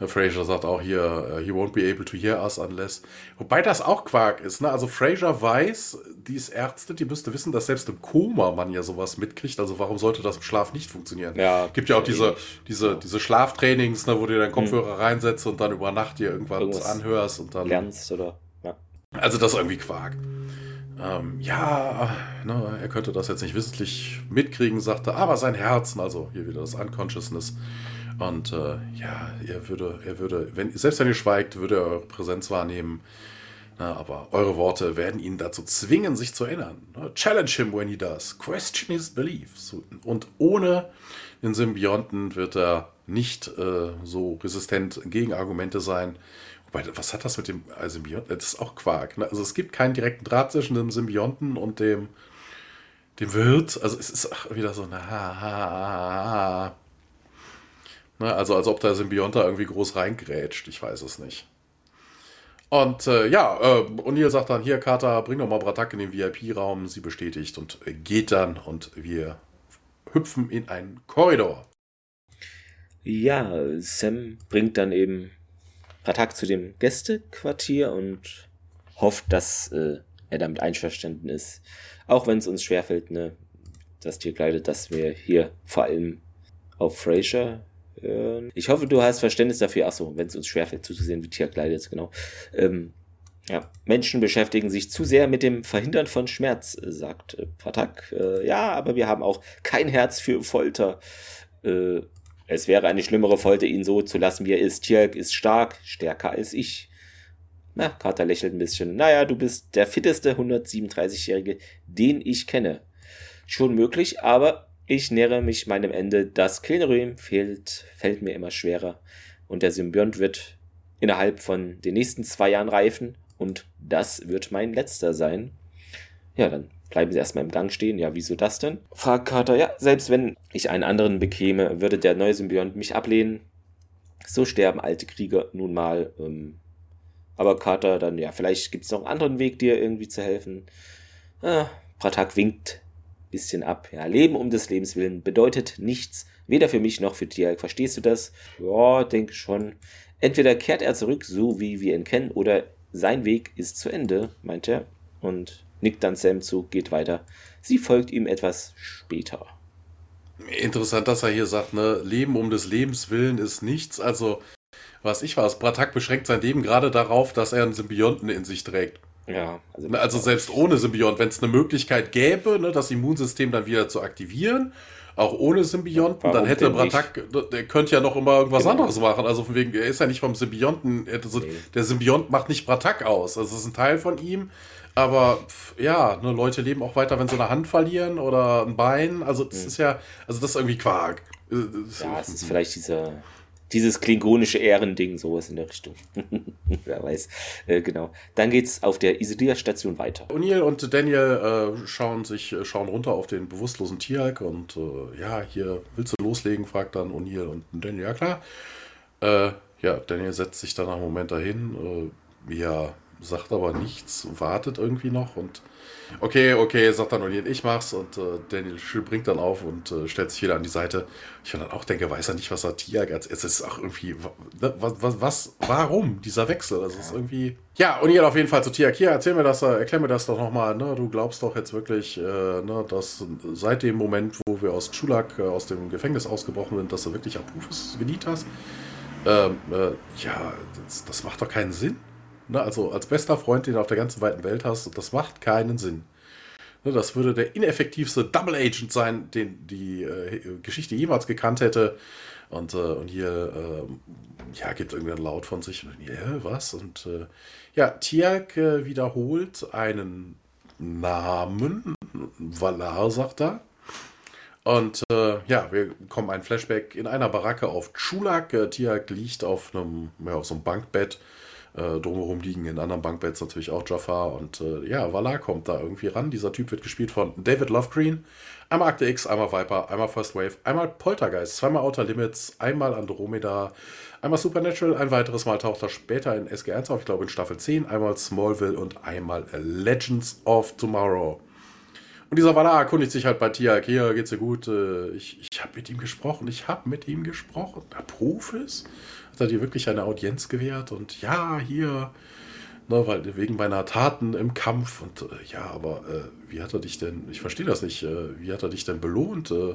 Fraser sagt auch hier, uh, he won't be able to hear us unless. Wobei das auch Quark ist, ne? Also Fraser weiß, die ist Ärzte, die müsste wissen, dass selbst im Koma man ja sowas mitkriegt. Also warum sollte das im Schlaf nicht funktionieren? Ja. Gibt ja auch diese, diese, diese Schlaftrainings, ne, wo du deinen Kopfhörer hm. reinsetzt und dann über Nacht dir irgendwas Irgendwas anhörst und dann. Lernst oder. Ja. Also das ist irgendwie Quark. Ähm, ja, ne, er könnte das jetzt nicht wissentlich mitkriegen, sagte, aber sein Herzen, also hier wieder das Unconsciousness, und äh, ja, er würde, er würde, wenn, selbst wenn ihr schweigt, würde er eure Präsenz wahrnehmen. Na, aber eure Worte werden ihn dazu zwingen, sich zu erinnern. Challenge him when he does. Question his beliefs. Und ohne den Symbionten wird er nicht äh, so resistent gegen Argumente sein. Wobei, was hat das mit dem Symbionten? Das ist auch Quark. Ne? Also es gibt keinen direkten Draht zwischen dem Symbionten und dem, dem Wirt. Also es ist wieder so eine ha, ha, ha, Ne? Also als ob der Symbionter irgendwie groß reingrätscht. Ich weiß es nicht. Und äh, ja, äh, O'Neill sagt dann, hier, Carter, bring doch mal Bratak in den VIP-Raum. Sie bestätigt und geht dann und wir hüpfen in einen Korridor. Ja, Sam bringt dann eben Bratak zu dem Gästequartier und hofft, dass äh, er damit einverstanden ist. Auch wenn es uns schwerfällt, ne, das Tier kleidet, dass wir hier vor allem auf Fraser ich hoffe, du hast Verständnis dafür. Achso, wenn es uns schwerfällt zuzusehen, wie Tia kleidet, genau. Ähm, Ja, Menschen beschäftigen sich zu sehr mit dem Verhindern von Schmerz, sagt äh, Patak. Äh, ja, aber wir haben auch kein Herz für Folter. Äh, es wäre eine schlimmere Folter, ihn so zu lassen, wie er ist. Tjalk ist stark, stärker als ich. Na, Carter lächelt ein bisschen. Naja, du bist der fitteste 137-Jährige, den ich kenne. Schon möglich, aber ich nähere mich meinem Ende. Das Kilneröhm fehlt, fällt mir immer schwerer. Und der Symbiont wird innerhalb von den nächsten zwei Jahren reifen. Und das wird mein letzter sein. Ja, dann bleiben sie erstmal im Gang stehen. Ja, wieso das denn? Fragt Carter, ja, selbst wenn ich einen anderen bekäme, würde der neue Symbiont mich ablehnen. So sterben alte Krieger nun mal. Ähm, aber Carter dann, ja, vielleicht gibt es noch einen anderen Weg, dir irgendwie zu helfen. Ah, Pratak winkt bisschen ab. Ja, Leben um des Lebens willen bedeutet nichts. Weder für mich noch für Tialk. Verstehst du das? Ja, denke schon. Entweder kehrt er zurück, so wie wir ihn kennen, oder sein Weg ist zu Ende, meint er. Und nickt dann Sam zu, geht weiter. Sie folgt ihm etwas später. Interessant, dass er hier sagt, ne, Leben um des Lebens willen ist nichts. Also, was ich weiß, Bratak beschränkt sein Leben gerade darauf, dass er einen Symbionten in sich trägt. Ja. Also, ne, also selbst ohne Symbiont, wenn es eine Möglichkeit gäbe, ne, das Immunsystem dann wieder zu aktivieren, auch ohne Symbionten, dann hätte Bratak, der könnte ja noch immer irgendwas genau. anderes machen. Also von wegen, er ist ja nicht vom Symbionten, also nee. der Symbiont macht nicht Bratak aus. Also es ist ein Teil von ihm. Aber ja, ne, Leute leben auch weiter, wenn sie eine Hand verlieren oder ein Bein. Also das mhm. ist ja, also das ist irgendwie Quark. Äh, ja, es ist vielleicht dieser dieses klingonische Ehrending, sowas in der Richtung. Wer weiß. Äh, genau. Dann geht's auf der Isidia-Station weiter. O'Neill und Daniel äh, schauen sich, äh, schauen runter auf den bewusstlosen Tierhalk und äh, ja, hier willst du loslegen, fragt dann O'Neill und Daniel, ja klar. Äh, ja, Daniel setzt sich dann nach einem Moment dahin, äh, ja, sagt aber nichts, wartet irgendwie noch und okay, okay, sagt dann O'Neill, ich mach's und äh, Daniel bringt dann auf und äh, stellt sich wieder an die Seite. Ich dann auch denke, weiß er nicht, was er Tiag als es ist auch irgendwie ne, was, was, was warum dieser Wechsel? Das ist irgendwie ja, O'Neill auf jeden Fall zu Tiag. Hier, erzähl mir das, äh, erklär mir das doch nochmal. Ne? Du glaubst doch jetzt wirklich, äh, ne, dass seit dem Moment, wo wir aus Chulak, äh, aus dem Gefängnis ausgebrochen sind, dass du wirklich Apufus gedient hast. Ähm, äh, ja, das, das macht doch keinen Sinn. Ne, also als bester Freund, den du auf der ganzen weiten Welt hast, das macht keinen Sinn. Ne, das würde der ineffektivste Double Agent sein, den die äh, Geschichte jemals gekannt hätte. Und, äh, und hier äh, ja, gibt irgendein Laut von sich. Ja, was? Und äh, ja, Tiag äh, wiederholt einen Namen. Valar, sagt er. Und äh, ja, wir kommen ein Flashback in einer Baracke auf Chulak. Äh, Tiag liegt auf einem, ja, auf so einem Bankbett äh, drumherum liegen in anderen Bankbeds natürlich auch Jafar und äh, ja, Valar kommt da irgendwie ran. Dieser Typ wird gespielt von David Lovegreen. Einmal Akte X, einmal Viper, einmal First Wave, einmal Poltergeist, zweimal Outer Limits, einmal Andromeda, einmal Supernatural, ein weiteres Mal taucht er später in SG1 auf, ich glaube in Staffel 10, einmal Smallville und einmal Legends of Tomorrow. Und dieser Valar erkundigt sich halt bei Tiak, hier geht's dir gut, äh, ich, ich habe mit ihm gesprochen, ich habe mit ihm gesprochen. Der Profis? Hat er dir wirklich eine Audienz gewährt und ja, hier, ne, weil wegen meiner Taten im Kampf und äh, ja, aber äh, wie hat er dich denn, ich verstehe das nicht, äh, wie hat er dich denn belohnt, äh,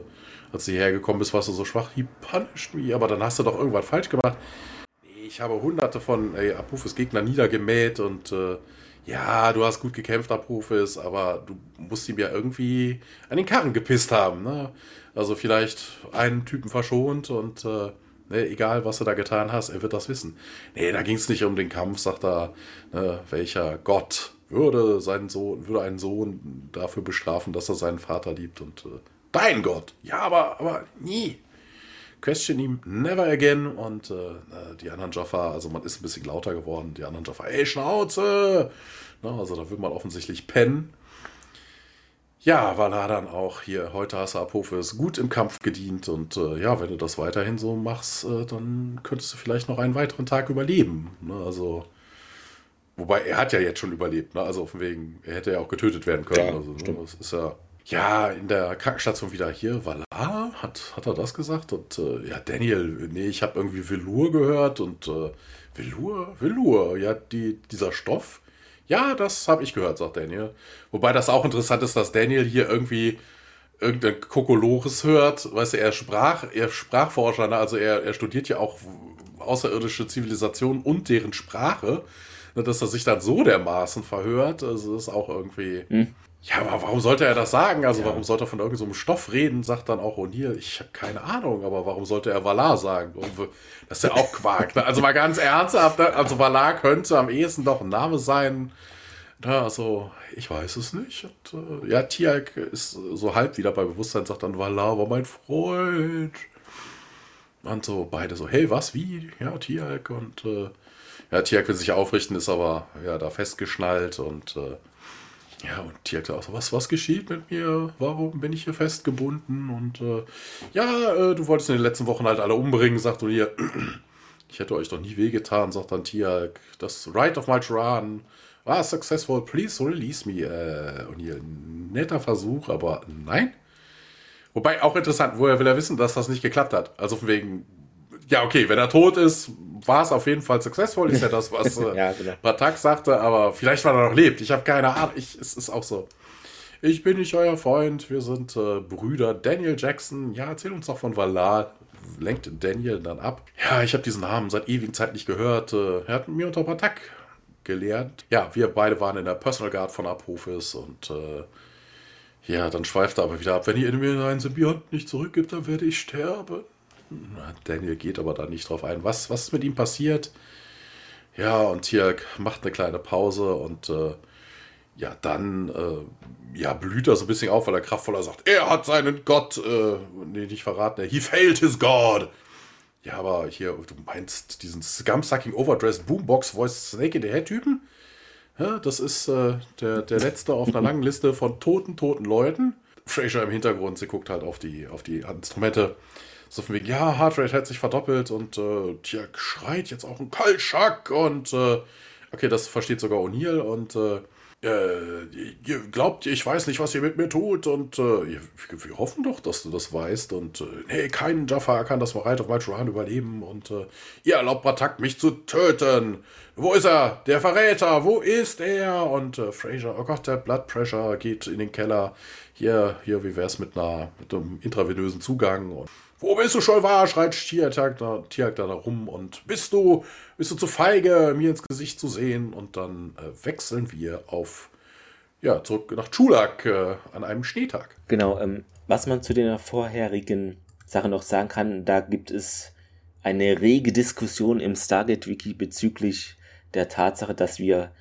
als du hierher gekommen bist, warst du so schwach, he punished me, aber dann hast du doch irgendwas falsch gemacht. Ich habe hunderte von ey, Abrufes Gegner niedergemäht und äh, ja, du hast gut gekämpft, Abrufes, aber du musst ihm ja irgendwie an den Karren gepisst haben. Ne? Also vielleicht einen Typen verschont und äh, Ne, egal, was du da getan hast, er wird das wissen. Nee, da ging es nicht um den Kampf, sagt er, ne, welcher Gott würde seinen Sohn, würde einen Sohn dafür bestrafen, dass er seinen Vater liebt und äh, dein Gott. Ja, aber, aber nie. Question him never again und äh, die anderen Jaffa, also man ist ein bisschen lauter geworden, die anderen Jaffa, ey, Schnauze! Na, also da wird man offensichtlich pennen. Ja, weil er dann auch hier, heute hast du Apophis gut im Kampf gedient und äh, ja, wenn du das weiterhin so machst, äh, dann könntest du vielleicht noch einen weiteren Tag überleben. Ne? Also, wobei er hat ja jetzt schon überlebt, ne? also von wegen, er hätte ja auch getötet werden können. Ja, also, ne? Das ist ja, ja, in der Krankenstation wieder hier, Valar, hat, hat er das gesagt? Und äh, ja, Daniel, nee, ich habe irgendwie Velour gehört und äh, Velour, Velour, ja, die, dieser Stoff, ja, das habe ich gehört, sagt Daniel. Wobei das auch interessant ist, dass Daniel hier irgendwie irgendein Kokolores hört. Weißt du, er sprach, er Sprachforscher, ne? also er, er studiert ja auch außerirdische Zivilisationen und deren Sprache. dass er sich dann so dermaßen verhört, also ist auch irgendwie. Hm. Ja, aber warum sollte er das sagen? Also, ja. warum sollte er von irgendeinem so Stoff reden? Sagt dann auch O'Neill, ich habe keine Ahnung, aber warum sollte er Valar sagen? Das ist ja auch Quark. Ne? Also, mal ganz ernsthaft, ne? also Valar könnte am ehesten doch ein Name sein. Ja, also, ich weiß es nicht. Und, äh, ja, Tialk ist so halb wieder bei Bewusstsein, sagt dann, Valar war mein Freund. Und so beide so, hey, was, wie? Ja, Tialk. Und äh, ja, Tialk will sich aufrichten, ist aber ja da festgeschnallt und äh, ja, und Tiak sagt auch so, was, was geschieht mit mir? Warum bin ich hier festgebunden? Und äh, ja, äh, du wolltest in den letzten Wochen halt alle umbringen, sagt hier. Ich hätte euch doch nie wehgetan, sagt dann Tiak. Das Right of Maltran war successful, please release me. Äh, und hier, netter Versuch, aber nein. Wobei auch interessant, woher will er wissen, dass das nicht geklappt hat? Also von wegen, ja, okay, wenn er tot ist, war es auf jeden Fall successful, ist ja das, was äh, ja, genau. Batak sagte, aber vielleicht, weil er noch lebt. Ich habe keine Ahnung. Ich, es ist auch so. Ich bin nicht euer Freund, wir sind äh, Brüder. Daniel Jackson, ja, erzähl uns doch von Valar. Lenkt Daniel dann ab. Ja, ich habe diesen Namen seit ewigen Zeit nicht gehört. Äh, er hat mir unter Batak gelernt. Ja, wir beide waren in der Personal Guard von Apophis und äh, ja, dann schweift er aber wieder ab. Wenn ihr mir einen Symbiont nicht zurückgibt, dann werde ich sterben. Daniel geht aber da nicht drauf ein. Was, was ist mit ihm passiert? Ja, und Tirk macht eine kleine Pause und äh, ja, dann äh, ja, blüht er so ein bisschen auf, weil er kraftvoller sagt, er hat seinen Gott, äh, nee, nicht verraten, he failed his God. Ja, aber hier, du meinst diesen Scum-Sucking Overdressed Boombox Voice Snake in the Head Typen? Ja, das ist äh, der, der letzte auf einer langen Liste von toten, toten Leuten. Fraser im Hintergrund, sie guckt halt auf die, auf die Instrumente. So von wegen, ja, Heartrate hat sich verdoppelt und äh, Tja schreit jetzt auch ein Kaltschack und äh, okay, das versteht sogar O'Neill und äh, äh, ihr glaubt, ich weiß nicht, was ihr mit mir tut und äh, wir, wir, hoffen doch, dass du das weißt und äh, nee, kein Jaffa kann das Ride of Malchuran überleben und ihr erlaubt Batak, mich zu töten. Wo ist er? Der Verräter, wo ist er? Und äh, Fraser, oh Gott, der Blood Pressure geht in den Keller. Hier, hier, wie wär's mit einer, mit einem intravenösen Zugang und wo bist du, Scholvar? schreit Tiak da, Tiak da rum. Und bist du, bist du zu feige, mir ins Gesicht zu sehen? Und dann äh, wechseln wir auf, ja, zurück nach Chulak äh, an einem Schneetag. Genau, ähm, was man zu den vorherigen Sachen noch sagen kann, da gibt es eine rege Diskussion im Stargate-Wiki bezüglich der Tatsache, dass wir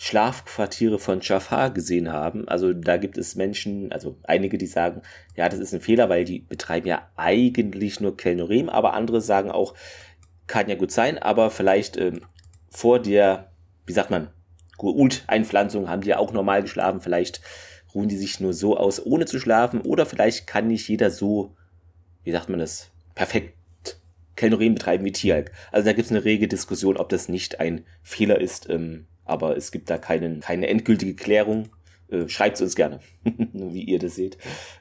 Schlafquartiere von Jafar gesehen haben. Also da gibt es Menschen, also einige, die sagen, ja, das ist ein Fehler, weil die betreiben ja eigentlich nur Kelnorem, aber andere sagen auch, kann ja gut sein, aber vielleicht ähm, vor der, wie sagt man, Ult-Einpflanzung haben die ja auch normal geschlafen, vielleicht ruhen die sich nur so aus, ohne zu schlafen, oder vielleicht kann nicht jeder so, wie sagt man das, perfekt Kelnorem betreiben wie Tialk. Also da gibt es eine rege Diskussion, ob das nicht ein Fehler ist, ähm, aber es gibt da keinen, keine endgültige Klärung. Äh, Schreibt es uns gerne, wie ihr das seht.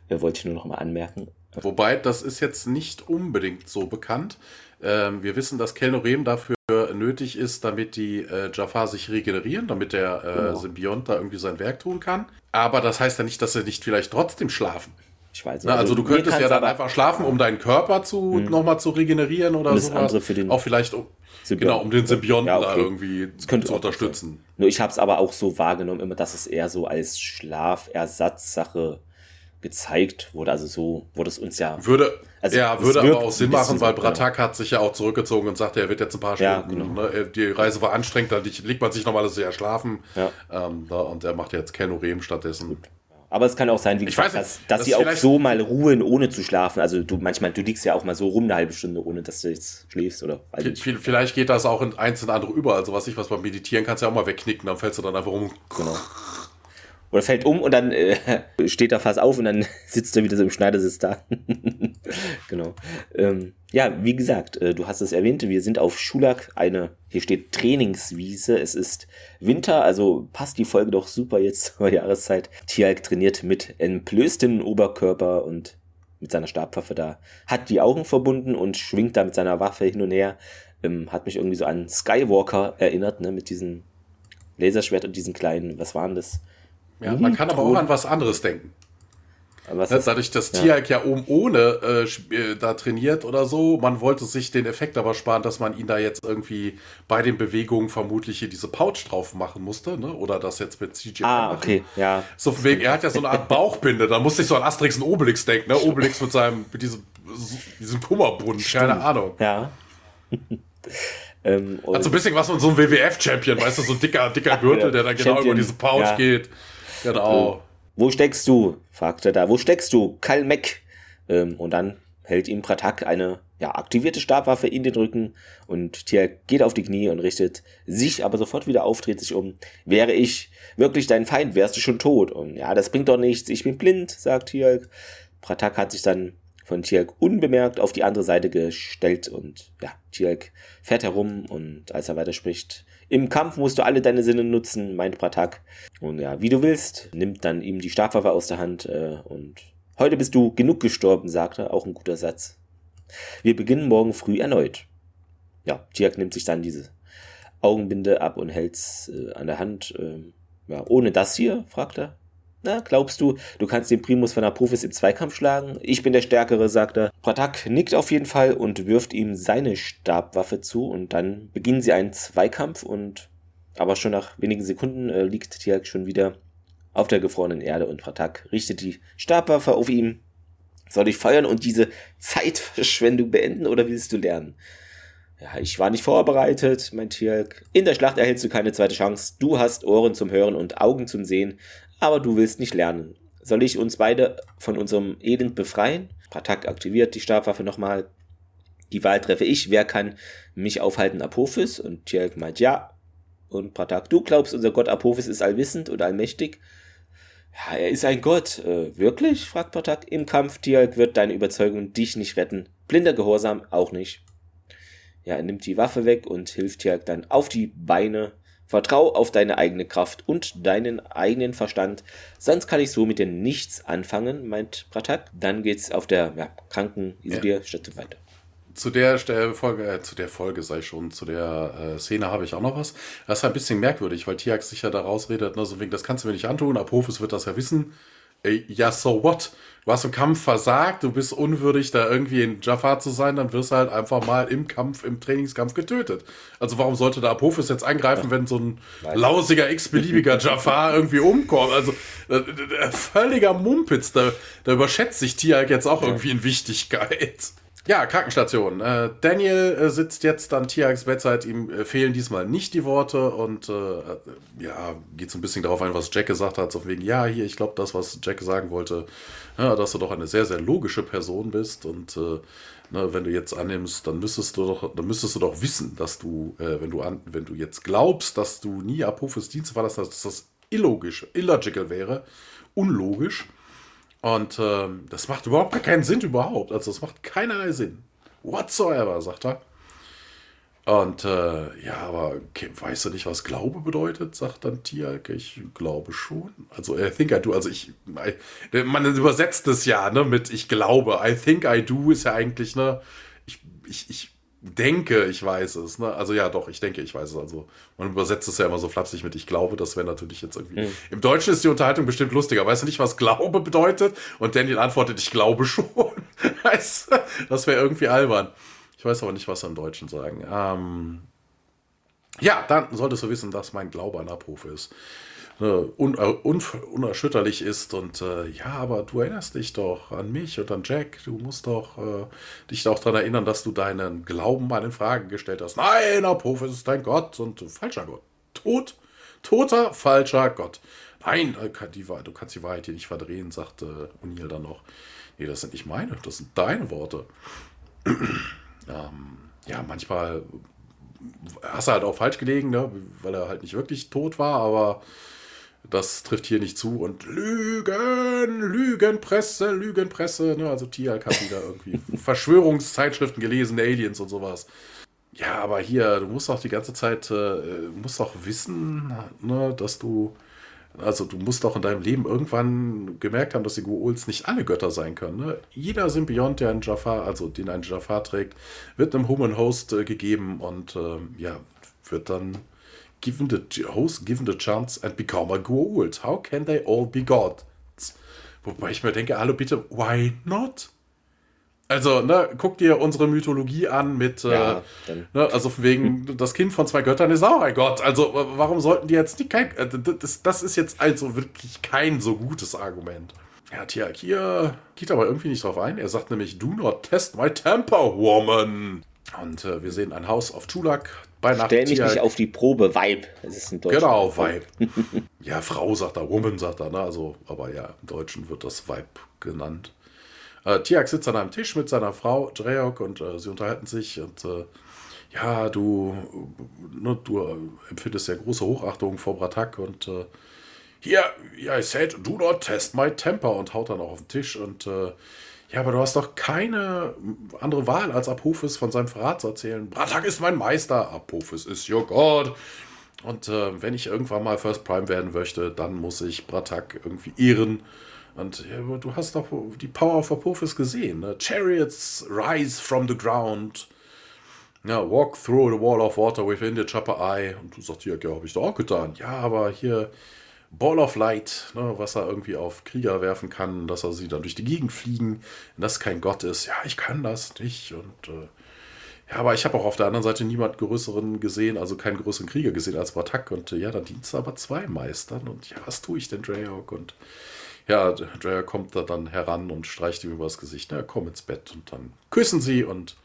Äh, wollte ich nur noch mal anmerken. Wobei, das ist jetzt nicht unbedingt so bekannt. Ähm, wir wissen, dass Kelnorem dafür nötig ist, damit die äh, Jafar sich regenerieren, damit der äh, genau. Symbiont da irgendwie sein Werk tun kann. Aber das heißt ja nicht, dass sie nicht vielleicht trotzdem schlafen. Ich weiß nicht. Na, also, also, du könntest ja dann einfach schlafen, um deinen Körper zu hm. nochmal zu regenerieren oder so. Auch vielleicht um, Symbiont. Genau, um den Symbionten ja, okay. da irgendwie zu unterstützen. Nur ich habe es aber auch so wahrgenommen, immer, dass es eher so als Schlafersatzsache gezeigt wurde. Also so wurde es uns ja. Würde, also ja, würde aber auch Sinn machen, weil Bratak hat sich ja auch zurückgezogen und sagte, er wird jetzt ein paar ja, Stunden. Genau. Ne, die Reise war anstrengend, da legt man sich normalerweise ja schlafen. Ja. Ähm, da, und er macht jetzt Kenorem stattdessen. Gut. Aber es kann auch sein, wie gesagt, nicht, dass, dass das sie auch so mal ruhen, ohne zu schlafen. Also du manchmal, du liegst ja auch mal so rum eine halbe Stunde, ohne dass du jetzt schläfst oder. Also vielleicht geht das auch in eins in andere über. Also was ich was beim Meditieren kannst du ja auch mal wegknicken, dann fällst du dann einfach rum. Genau. Oder fällt um und dann äh, steht er fast auf und dann sitzt er wieder so im Schneidersitz da. genau. Ähm, ja, wie gesagt, äh, du hast es erwähnt, wir sind auf Schulak, eine, hier steht Trainingswiese. Es ist Winter, also passt die Folge doch super jetzt zur Jahreszeit. Tialk trainiert mit entblößtem Oberkörper und mit seiner Stabwaffe da. Hat die Augen verbunden und schwingt da mit seiner Waffe hin und her. Ähm, hat mich irgendwie so an Skywalker erinnert, ne, mit diesem Laserschwert und diesen kleinen, was waren das? Ja, man kann aber auch an was anderes denken. Dadurch, dass ja. Tiag ja oben ohne äh, äh, da trainiert oder so, man wollte sich den Effekt aber sparen, dass man ihn da jetzt irgendwie bei den Bewegungen vermutlich hier diese Pouch drauf machen musste, ne? Oder das jetzt mit CGI Ah, machen. okay, ja. So wegen, er hat ja so eine Art Bauchbinde, da musste ich so an Asterix und Obelix denken, ne? Obelix mit seinem, mit diesem, diesem Kummerbrunnen, keine Ahnung. Ja. ähm, hat so ein bisschen was von so einem WWF-Champion, weißt du, so ein dicker, dicker Gürtel, der dann genau Champion, über diese Pouch ja. geht. Genau. Wo steckst du? fragt er da. Wo steckst du? Kal Meck. Ähm, und dann hält ihm Pratak eine ja, aktivierte Stabwaffe in den Rücken und Tier geht auf die Knie und richtet sich aber sofort wieder auf, dreht sich um. Wäre ich wirklich dein Feind, wärst du schon tot. Und ja, das bringt doch nichts, ich bin blind, sagt Tier. Pratak hat sich dann von Tialk unbemerkt auf die andere Seite gestellt und ja, Tialk fährt herum und als er weiterspricht, im Kampf musst du alle deine Sinne nutzen, meint Pratak. Und ja, wie du willst, nimmt dann ihm die Stabwaffe aus der Hand äh, und heute bist du genug gestorben, sagt er, auch ein guter Satz. Wir beginnen morgen früh erneut. Ja, Tiak nimmt sich dann diese Augenbinde ab und hält's äh, an der Hand. Äh, ja, ohne das hier, fragt er. Na, glaubst du, du kannst den Primus von Apophis im Zweikampf schlagen? Ich bin der Stärkere, sagt er. Pratak nickt auf jeden Fall und wirft ihm seine Stabwaffe zu und dann beginnen sie einen Zweikampf und aber schon nach wenigen Sekunden äh, liegt Tiak schon wieder auf der gefrorenen Erde und Pratak richtet die Stabwaffe auf ihn. Soll ich feuern und diese Zeitverschwendung beenden oder willst du lernen? Ja, ich war nicht vorbereitet, mein Tialk. In der Schlacht erhältst du keine zweite Chance. Du hast Ohren zum Hören und Augen zum Sehen aber du willst nicht lernen. Soll ich uns beide von unserem Elend befreien? Patak aktiviert die Stabwaffe nochmal. Die Wahl treffe ich. Wer kann mich aufhalten? Apophis? Und Tjelk meint ja. Und Patak, du glaubst, unser Gott Apophis ist allwissend und allmächtig? Ja, er ist ein Gott. Äh, wirklich? fragt Patak. Im Kampf, Tjelk, wird deine Überzeugung dich nicht retten. Blinder Gehorsam auch nicht. Ja, er nimmt die Waffe weg und hilft Tjelk dann auf die Beine. Vertrau auf deine eigene Kraft und deinen eigenen Verstand, sonst kann ich so mit dir nichts anfangen, meint Pratak. Dann geht's auf der ja, kranken Isolierstation ja. weiter. Zu der, der Folge, äh, zu der Folge sei schon, zu der äh, Szene habe ich auch noch was. Das ist ein bisschen merkwürdig, weil Tiax sich ja da rausredet, ne, so wegen, das kannst du mir nicht antun, Apophis wird das ja wissen. Ey, ja, so what? Du hast im Kampf versagt, du bist unwürdig, da irgendwie in Jafar zu sein, dann wirst du halt einfach mal im Kampf, im Trainingskampf getötet. Also warum sollte da Apophis jetzt eingreifen, wenn so ein lausiger, x-beliebiger Jafar irgendwie umkommt? Also äh, äh, völliger Mumpitz, da, da überschätzt sich Tiag jetzt auch irgendwie in Wichtigkeit. Ja, Krankenstation. Äh, Daniel äh, sitzt jetzt an Tiags Bedside, ihm äh, fehlen diesmal nicht die Worte und äh, ja, geht so ein bisschen darauf ein, was Jack gesagt hat, so wegen, ja, hier, ich glaube, das, was Jack sagen wollte, ja, dass du doch eine sehr, sehr logische Person bist und äh, ne, wenn du jetzt annimmst, dann müsstest du doch, dann müsstest du doch wissen, dass du, äh, wenn du an, wenn du jetzt glaubst, dass du nie Apophis Dienst verlassen hast, dass das illogisch, illogical wäre, unlogisch und ähm, das macht überhaupt keinen Sinn überhaupt. Also das macht keinerlei Sinn. Whatsoever, sagt er. Und äh, ja, aber okay, weißt du nicht, was Glaube bedeutet? Sagt dann Tialk. Ich glaube schon. Also I think I do. Also ich, I, man übersetzt es ja ne, mit ich glaube. I think I do ist ja eigentlich ne, ich, ich, ich denke, ich weiß es. Ne? Also ja, doch, ich denke, ich weiß es. Also man übersetzt es ja immer so flapsig mit ich glaube, das wäre natürlich jetzt irgendwie. Mhm. Im Deutschen ist die Unterhaltung bestimmt lustiger. Weißt du nicht, was Glaube bedeutet? Und Daniel antwortet, ich glaube schon. weißt du? Das wäre irgendwie albern. Ich weiß aber nicht, was sie im Deutschen sagen. Ähm ja, dann solltest du wissen, dass mein Glaube ein Abruf ist un, un, unerschütterlich ist. Und äh, ja, aber du erinnerst dich doch an mich und an Jack. Du musst doch äh, dich doch daran erinnern, dass du deinen Glauben mal in Frage gestellt hast. Nein, Apophis ist dein Gott und falscher Gott. Tot, toter, falscher Gott. Nein, äh, du kannst die Wahrheit hier nicht verdrehen, sagte O'Neill dann noch. Nee, das sind nicht meine, das sind deine Worte. ähm, ja, manchmal hast du halt auch falsch gelegen, ne? weil er halt nicht wirklich tot war, aber das trifft hier nicht zu und Lügen, Lügenpresse, Lügenpresse. Ne? Also Tialk hat wieder irgendwie Verschwörungszeitschriften gelesen, Aliens und sowas. Ja, aber hier, du musst auch die ganze Zeit, äh, musst auch wissen, ne, dass du, also du musst auch in deinem Leben irgendwann gemerkt haben, dass die Goa'uls nicht alle Götter sein können. Ne? Jeder Symbiont, der einen Jafar, also den ein Jafar trägt, wird einem Human Host äh, gegeben und äh, ja, wird dann given the host given the chance and become a Goa'uld. How can they all be gods? Wobei ich mir denke, hallo bitte, why not? Also, ne, guck dir unsere Mythologie an mit, äh, ja, äh, ne, also wegen, das Kind von zwei Göttern ist auch ein Gott. Also, warum sollten die jetzt nicht kein, äh, das, das ist jetzt also wirklich kein so gutes Argument. Ja, Tja, hier geht aber irgendwie nicht drauf ein. Er sagt nämlich, do not test my temper, woman. Und äh, wir sehen ein Haus auf Tulak bei Nacht. Stell mich nicht auf die Probe, Vibe. Das ist ein Deutsch. Genau, Vibe. ja, Frau sagt er, Woman sagt er, ne? Also, aber ja, im Deutschen wird das Vibe genannt. Äh, Tiak sitzt an einem Tisch mit seiner Frau Dreyok und äh, sie unterhalten sich und äh, ja, du, ne, du äh, empfindest ja große Hochachtung vor Bratak und äh, hier, ja, I said, do not test my temper und haut dann auch auf den Tisch und äh, ja, aber du hast doch keine andere Wahl, als Apophis von seinem Verrat zu erzählen. Bratak ist mein Meister, Apophis ist your God. Und äh, wenn ich irgendwann mal First Prime werden möchte, dann muss ich Bratak irgendwie ehren und ja, du hast doch die Power of Apophis gesehen. Ne? Chariots rise from the ground. Ja, walk through the wall of water within the chopper eye. Und du sagst, ja, ja habe ich doch auch getan. Ja, aber hier Ball of Light, ne, was er irgendwie auf Krieger werfen kann, dass er sie dann durch die Gegend fliegen, dass kein Gott ist. Ja, ich kann das nicht. Und äh, ja, aber ich habe auch auf der anderen Seite niemand größeren gesehen, also keinen größeren Krieger gesehen als Batak. Und äh, ja, da dienst du aber zwei Meistern. Und ja, was tue ich denn, Dreyok? Und ja, Drea kommt da dann heran und streicht ihm übers Gesicht. Na, komm ins Bett und dann küssen sie und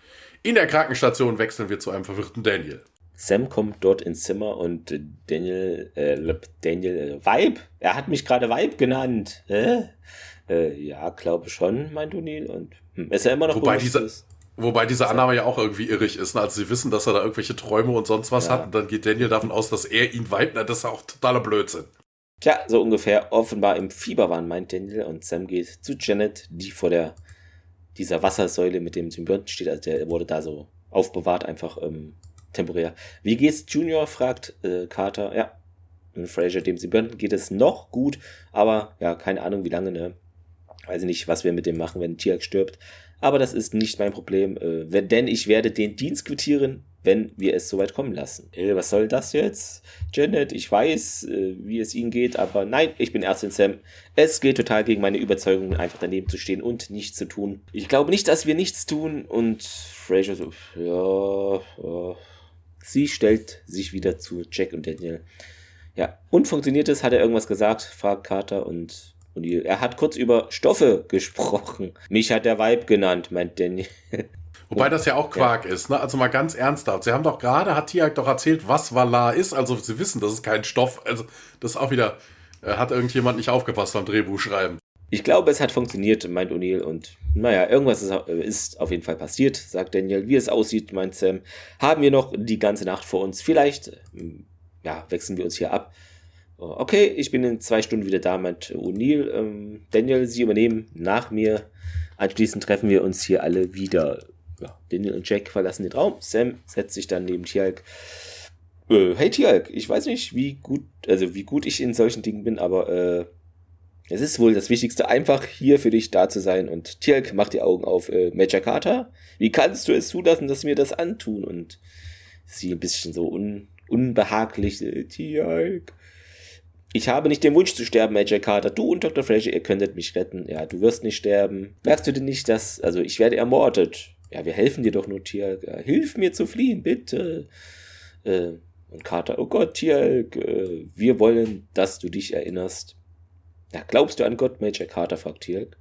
in der Krankenstation wechseln wir zu einem verwirrten Daniel. Sam kommt dort ins Zimmer und Daniel, äh, Daniel, äh, Vibe, er hat mich gerade Vibe genannt. Äh? Äh, ja, glaube schon, meint O'Neill. Und hm, ist er immer noch wobei diese, ist. Wobei diese Annahme ja auch irgendwie irrig ist. Ne? Also sie wissen, dass er da irgendwelche Träume und sonst was ja. hat und dann geht Daniel davon aus, dass er ihn nennt. Das ist auch totaler Blödsinn. Tja, so ungefähr offenbar im Fieber waren, meint Daniel. Und Sam geht zu Janet, die vor der dieser Wassersäule mit dem Symbionten steht. Also der wurde da so aufbewahrt, einfach ähm, temporär. Wie geht's Junior? fragt äh, Carter. Ja, und Fraser, dem Symbionten geht es noch gut, aber ja, keine Ahnung, wie lange, ne? Weiß nicht, was wir mit dem machen, wenn Tiak stirbt. Aber das ist nicht mein Problem, äh, wenn, denn ich werde den Dienst quittieren, wenn wir es soweit kommen lassen. Äh, was soll das jetzt? Janet, ich weiß, äh, wie es Ihnen geht, aber nein, ich bin Ärztin Sam. Es geht total gegen meine Überzeugung, einfach daneben zu stehen und nichts zu tun. Ich glaube nicht, dass wir nichts tun und Fraser so, ja, ja. Sie stellt sich wieder zu Jack und Daniel. Ja, und funktioniert es? Hat er irgendwas gesagt? fragt Carter und und er hat kurz über Stoffe gesprochen. Mich hat der Vibe genannt, meint Daniel. Wobei das ja auch Quark ja. ist, ne? Also mal ganz ernsthaft. Sie haben doch gerade, hat Tiag doch erzählt, was Valar ist. Also sie wissen, das ist kein Stoff. Also das ist auch wieder, äh, hat irgendjemand nicht aufgepasst beim Drehbuchschreiben. Ich glaube, es hat funktioniert, meint O'Neill. Und naja, irgendwas ist, ist, auf jeden Fall passiert, sagt Daniel. Wie es aussieht, meint Sam, haben wir noch die ganze Nacht vor uns. Vielleicht, ähm, ja, wechseln wir uns hier ab. Okay, ich bin in zwei Stunden wieder da, meint O'Neill. Ähm, Daniel, Sie übernehmen nach mir. Anschließend treffen wir uns hier alle wieder ja, Daniel und Jack verlassen den Raum. Sam setzt sich dann neben Tialk. Äh, hey Tialk, ich weiß nicht, wie gut, also wie gut ich in solchen Dingen bin, aber äh, es ist wohl das Wichtigste, einfach hier für dich da zu sein. Und Tialk macht die Augen auf. Äh, Major Carter, wie kannst du es zulassen, dass wir das antun? Und sie ein bisschen so un, unbehaglich. Äh, Tialk. Ich habe nicht den Wunsch zu sterben, Major Carter. Du und Dr. Fraser, ihr könntet mich retten. Ja, du wirst nicht sterben. Merkst du denn nicht, dass, also ich werde ermordet ja, wir helfen dir doch nur, Tialk. Ja, hilf mir zu fliehen, bitte. Äh, und Carter, oh Gott, Tialk, äh, wir wollen, dass du dich erinnerst. Ja, glaubst du an Gott, Major Carter, fragt Tialk.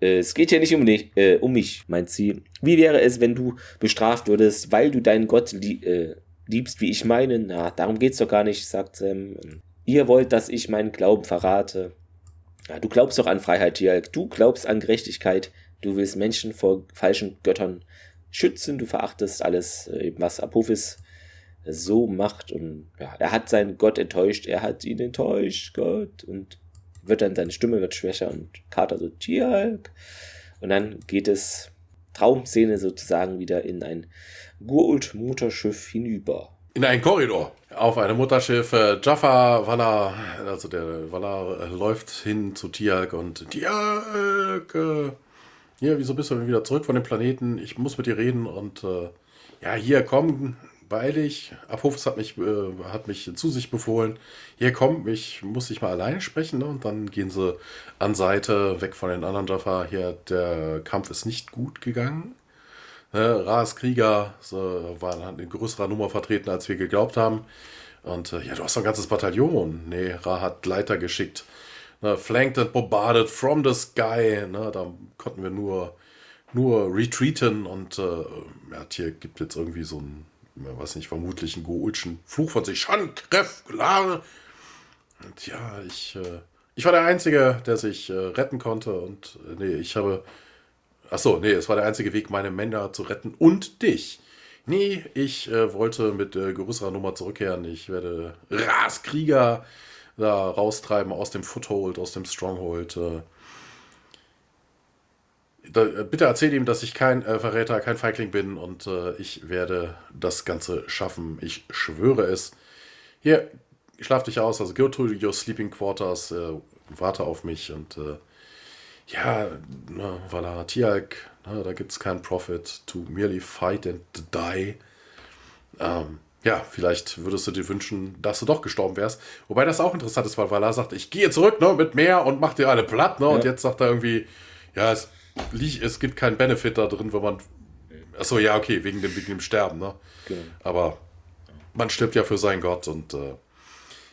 Äh, es geht ja nicht um, äh, um mich, meint sie. Wie wäre es, wenn du bestraft würdest, weil du deinen Gott lie äh, liebst, wie ich meinen? Na, darum geht's doch gar nicht, sagt Sam. Ihr wollt, dass ich meinen Glauben verrate. Ja, du glaubst doch an Freiheit, Tialk. Du glaubst an Gerechtigkeit. Du willst Menschen vor falschen Göttern schützen, du verachtest alles, äh, was Apophis so macht und ja, er hat seinen Gott enttäuscht, er hat ihn enttäuscht, Gott und wird dann seine Stimme wird schwächer und Carter so Tjalk und dann geht es Traumszene sozusagen wieder in ein Gould-Mutterschiff hinüber. In einen Korridor. Auf einem Mutterschiff. Äh, Jaffa, Walla, also der Walla äh, läuft hin zu Tialk und Tialk, äh, hier, wieso bist du wieder zurück von dem Planeten? Ich muss mit dir reden und ja, hier, komm, beeil dich. Hat mich, äh, hat mich zu sich befohlen. Hier komm, ich muss dich mal alleine sprechen. Ne? Und dann gehen sie an Seite, weg von den anderen Jaffa. Hier, der Kampf ist nicht gut gegangen. Ne? Ras Krieger so, waren in größerer Nummer vertreten, als wir geglaubt haben. Und äh, ja, du hast ein ganzes Bataillon. Nee, Ra hat Leiter geschickt. Ne? Flanked and bombarded from the sky. Ne? Da konnten wir nur nur retreaten und äh, ja, hier gibt jetzt irgendwie so ein weiß nicht, vermutlich einen Goulschen Fluch von sich. Schandkräft, klar. Und ja, ich, äh, ich war der Einzige, der sich äh, retten konnte. Und äh, nee, ich habe. Achso, nee, es war der einzige Weg, meine Männer zu retten und dich. Nee, ich äh, wollte mit äh, größerer Nummer zurückkehren. Ich werde Raskrieger da raustreiben aus dem Foothold, aus dem Stronghold. Da, bitte erzähl ihm, dass ich kein äh, Verräter, kein Feigling bin und äh, ich werde das Ganze schaffen. Ich schwöre es. Hier, schlaf dich aus, also go to your sleeping quarters, äh, warte auf mich und äh, ja, ne, Valara Tialk, ne, da gibt es keinen Profit to merely fight and die. Ähm, ja, vielleicht würdest du dir wünschen, dass du doch gestorben wärst. Wobei das auch interessant ist, weil Valar sagt, ich gehe zurück ne, mit mehr und mach dir alle platt. Ne, ja. Und jetzt sagt er irgendwie, ja, es es gibt keinen Benefit da drin, wenn man. Achso, ja, okay, wegen dem, wegen dem Sterben, ne? Genau. Aber man stirbt ja für seinen Gott und äh,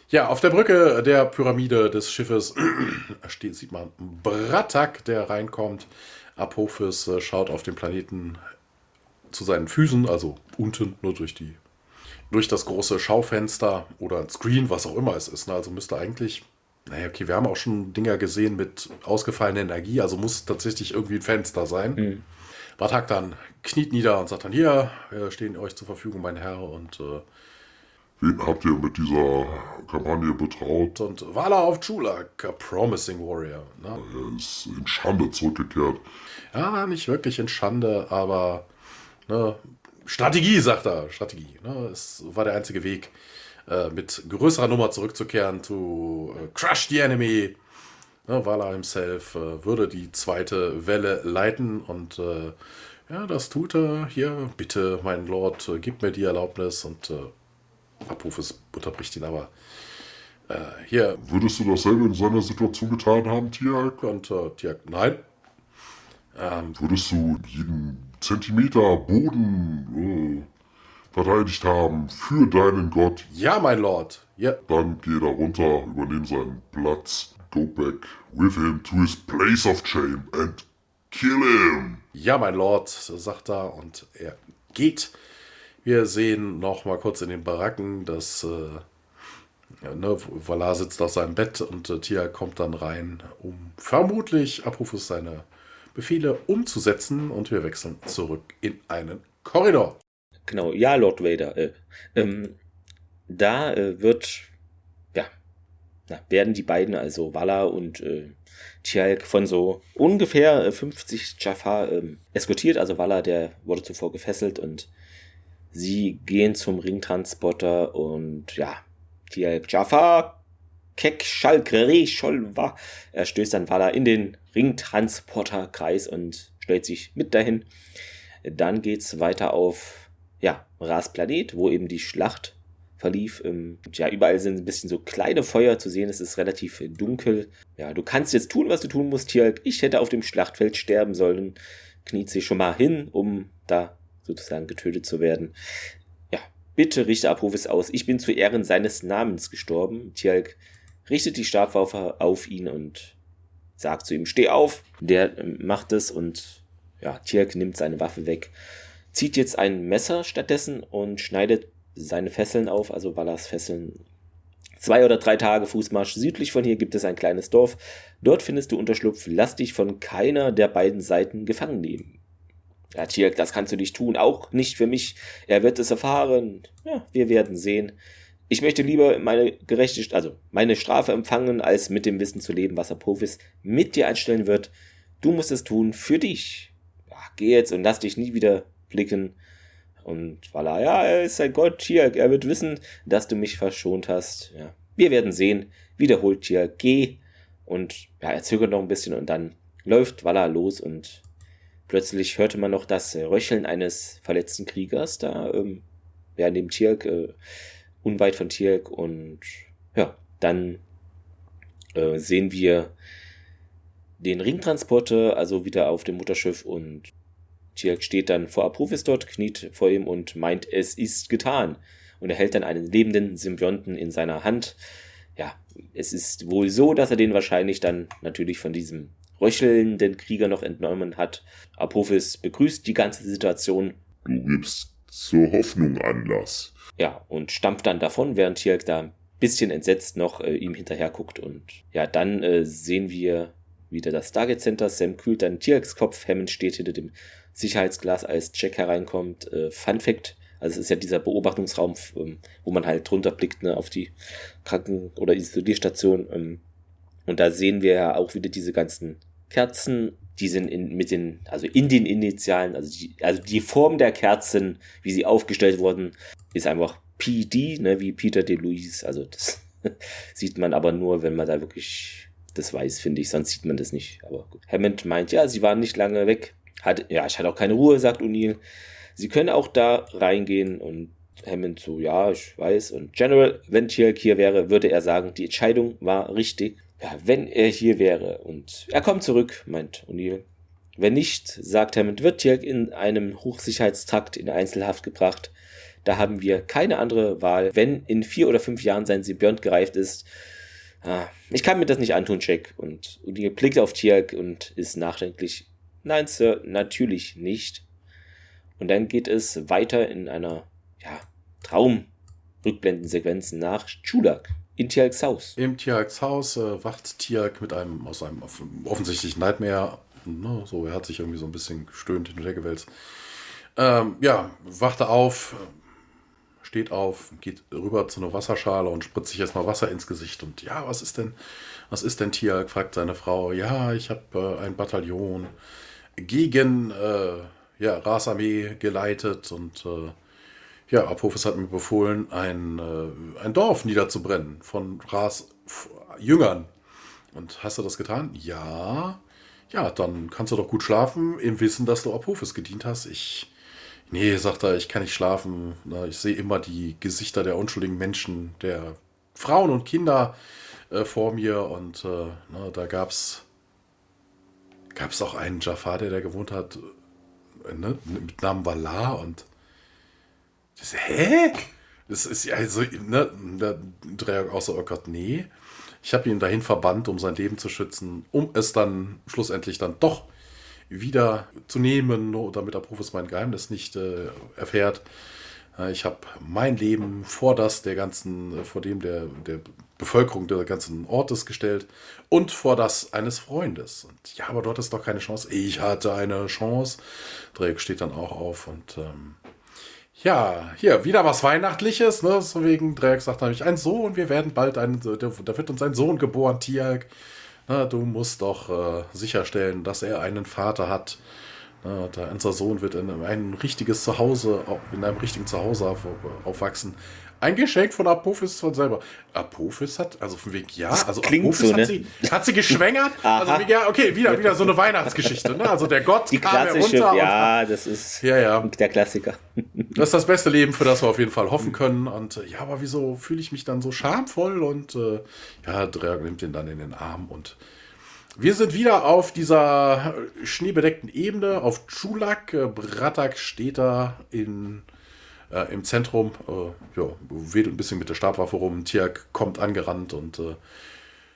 ja, auf der Brücke der Pyramide des Schiffes steht, sieht man Bratak, der reinkommt. Apophis äh, schaut auf den Planeten zu seinen Füßen, also unten, nur durch die durch das große Schaufenster oder ein Screen, was auch immer es ist. Ne? Also müsste eigentlich naja, okay, wir haben auch schon Dinger gesehen mit ausgefallener Energie, also muss tatsächlich irgendwie ein Fenster sein. Mhm. Bartak dann kniet nieder und sagt dann, hier, wir stehen euch zur Verfügung, mein Herr, und äh, Wen habt ihr mit dieser Kampagne betraut? Und Wala auf Chulak, a promising warrior. Ne? Er ist in Schande zurückgekehrt. Ja, nicht wirklich in Schande, aber ne, Strategie, sagt er. Strategie. Ne? Es war der einzige Weg, äh, mit größerer Nummer zurückzukehren, to uh, crush the enemy. Ne, Vala himself äh, würde die zweite Welle leiten und äh, ja, das tut er. Hier, bitte, mein Lord, äh, gib mir die Erlaubnis und äh, Abrufes unterbricht ihn aber. Äh, hier. Würdest du dasselbe in seiner Situation getan haben, Tiag? Und äh, Tiag, nein. Ähm, Würdest du jeden Zentimeter Boden verteidigt haben für deinen Gott. Ja, mein Lord. Ja. Dann geh da runter, übernimm seinen Platz, go back with him to his place of shame and kill him. Ja, mein Lord, sagt er und er geht. Wir sehen noch mal kurz in den Baracken, dass äh, ne, Valar sitzt auf seinem Bett und äh, Tia kommt dann rein, um vermutlich Abrufus seine Befehle umzusetzen und wir wechseln zurück in einen Korridor. Genau, ja, Lord Vader. Äh, ähm, da äh, wird, ja, na, werden die beiden, also Walla und äh, Tialk, von so ungefähr 50 äh, Jafar ähm, eskortiert. Also Walla, der wurde zuvor gefesselt und sie gehen zum Ringtransporter und ja, Tialk Jafar, Kek Schalkre Scholva. Er stößt dann Walla in den Ringtransporterkreis und stellt sich mit dahin. Dann geht's weiter auf ja, Ras Planet, wo eben die Schlacht verlief. Ähm, ja, überall sind ein bisschen so kleine Feuer zu sehen. Es ist relativ dunkel. Ja, du kannst jetzt tun, was du tun musst, hier. Ich hätte auf dem Schlachtfeld sterben sollen. Kniet sich schon mal hin, um da sozusagen getötet zu werden. Ja, bitte richte Aprovis aus. Ich bin zu Ehren seines Namens gestorben. Tjalk richtet die Stabwaffe auf ihn und sagt zu ihm, steh auf. Der ähm, macht es und ja, Tjalk nimmt seine Waffe weg zieht jetzt ein Messer stattdessen und schneidet seine Fesseln auf, also Wallas Fesseln. Zwei oder drei Tage Fußmarsch südlich von hier gibt es ein kleines Dorf. Dort findest du Unterschlupf. Lass dich von keiner der beiden Seiten gefangen nehmen. Ja, Tjalk, das kannst du nicht tun. Auch nicht für mich. Er wird es erfahren. Ja, wir werden sehen. Ich möchte lieber meine gerechte, also meine Strafe empfangen, als mit dem Wissen zu leben, was Apophis mit dir einstellen wird. Du musst es tun für dich. Ja, geh jetzt und lass dich nie wieder blicken. Und voilà, ja, er ist ein Gott hier. Er wird wissen, dass du mich verschont hast. Ja, wir werden sehen. Wiederholt hier, geh. Und ja, er zögert noch ein bisschen und dann läuft Walla los und plötzlich hörte man noch das Röcheln eines verletzten Kriegers da ähm, ja, neben Tirk, äh, unweit von Tirk und ja, dann äh, sehen wir den Ringtransporter, also wieder auf dem Mutterschiff und Tirk steht dann vor Apophis dort, kniet vor ihm und meint, es ist getan. Und er hält dann einen lebenden Symbionten in seiner Hand. Ja, es ist wohl so, dass er den wahrscheinlich dann natürlich von diesem röchelnden Krieger noch entnommen hat. Apophis begrüßt die ganze Situation. Du gibst zur Hoffnung Anlass. Ja, und stampft dann davon, während Tirk da ein bisschen entsetzt noch äh, ihm hinterher guckt. Und ja, dann äh, sehen wir wieder das Stargate Center. Sam kühlt dann Tirks Kopf. Hammond steht hinter dem Sicherheitsglas, als Jack hereinkommt. Äh, Fun Fact, also es ist ja dieser Beobachtungsraum, ähm, wo man halt drunter blickt ne, auf die Kranken- oder Isolierstation. Ähm, und da sehen wir ja auch wieder diese ganzen Kerzen, die sind in, mit den, also in den Initialen, also die, also die Form der Kerzen, wie sie aufgestellt wurden, ist einfach PD, ne, wie Peter DeLuise. Also das sieht man aber nur, wenn man da wirklich das weiß, finde ich, sonst sieht man das nicht. Aber gut. Hammond meint, ja, sie waren nicht lange weg. Hat, ja, ich hatte auch keine Ruhe, sagt O'Neill. Sie können auch da reingehen und Hammond so, ja, ich weiß. Und General, wenn Tierk hier wäre, würde er sagen, die Entscheidung war richtig. Ja, wenn er hier wäre. Und er kommt zurück, meint O'Neill. Wenn nicht, sagt Hammond, wird Tierk in einem Hochsicherheitstrakt in Einzelhaft gebracht. Da haben wir keine andere Wahl. Wenn in vier oder fünf Jahren sein Symbiont gereift ist, ah, ich kann mir das nicht antun, Jack. Und O'Neill blickt auf Tierk und ist nachdenklich. Nein, Sir, natürlich nicht. Und dann geht es weiter in einer ja, Traumrückblendensequenz nach Chulak in Tialks Haus. Im Tialks Haus äh, wacht Tialk mit einem aus einem offensichtlich Nightmare. Ne, so, er hat sich irgendwie so ein bisschen gestöhnt hin und her gewälzt. Ähm, ja, wacht er auf, steht auf, geht rüber zu einer Wasserschale und spritzt sich erstmal Wasser ins Gesicht. Und ja, was ist denn, was ist denn Tialk? fragt seine Frau. Ja, ich habe äh, ein Bataillon gegen äh, ja, Rasarmee geleitet und äh, ja, Apophis hat mir befohlen, ein, äh, ein Dorf niederzubrennen von Ras Jüngern. Und hast du das getan? Ja. Ja, dann kannst du doch gut schlafen, im Wissen, dass du Apophis gedient hast. Ich, nee, sagt er, ich kann nicht schlafen. Ich sehe immer die Gesichter der unschuldigen Menschen, der Frauen und Kinder äh, vor mir. Und äh, na, da gab's gab es auch einen Jafar, der da gewohnt hat, äh, ne, mit Namen Valar und das, hä? Das ist ja so, ne, der Dreieck außer, oh Gott, nee. Ich habe ihn dahin verbannt, um sein Leben zu schützen, um es dann schlussendlich dann doch wieder zu nehmen, damit der Profis mein Geheimnis nicht äh, erfährt. Ich habe mein Leben vor das der ganzen, vor dem der, der Bevölkerung des ganzen Ortes gestellt und vor das eines Freundes. Und ja, aber du hattest doch keine Chance. Ich hatte eine Chance. Drake steht dann auch auf und ähm, ja, hier, wieder was Weihnachtliches, ne? So wegen Dreieck sagt nämlich, ein Sohn, wir werden bald ein, da wird uns ein Sohn geboren, Tiag. Du musst doch äh, sicherstellen, dass er einen Vater hat. Na, da unser Sohn wird in ein richtiges Zuhause, in einem richtigen Zuhause auf, aufwachsen. Ein Geschenk von Apophis von selber. Apophis hat, also von wegen, ja, also Apophis so, ne? hat, sie, hat sie geschwängert. also, ja, okay, wieder, wieder so eine Weihnachtsgeschichte. Ne? Also der Gott Die kam herunter. ja, das ist ja, ja. der Klassiker. Das ist das beste Leben, für das wir auf jeden Fall hoffen können. Und äh, ja, aber wieso fühle ich mich dann so schamvoll? Und äh, ja, Drag nimmt ihn dann in den Arm und wir sind wieder auf dieser schneebedeckten Ebene, auf Chulak. Äh, Bratak steht da in äh, im Zentrum, äh, ja, weht ein bisschen mit der Stabwaffe rum. Tiak kommt angerannt und äh,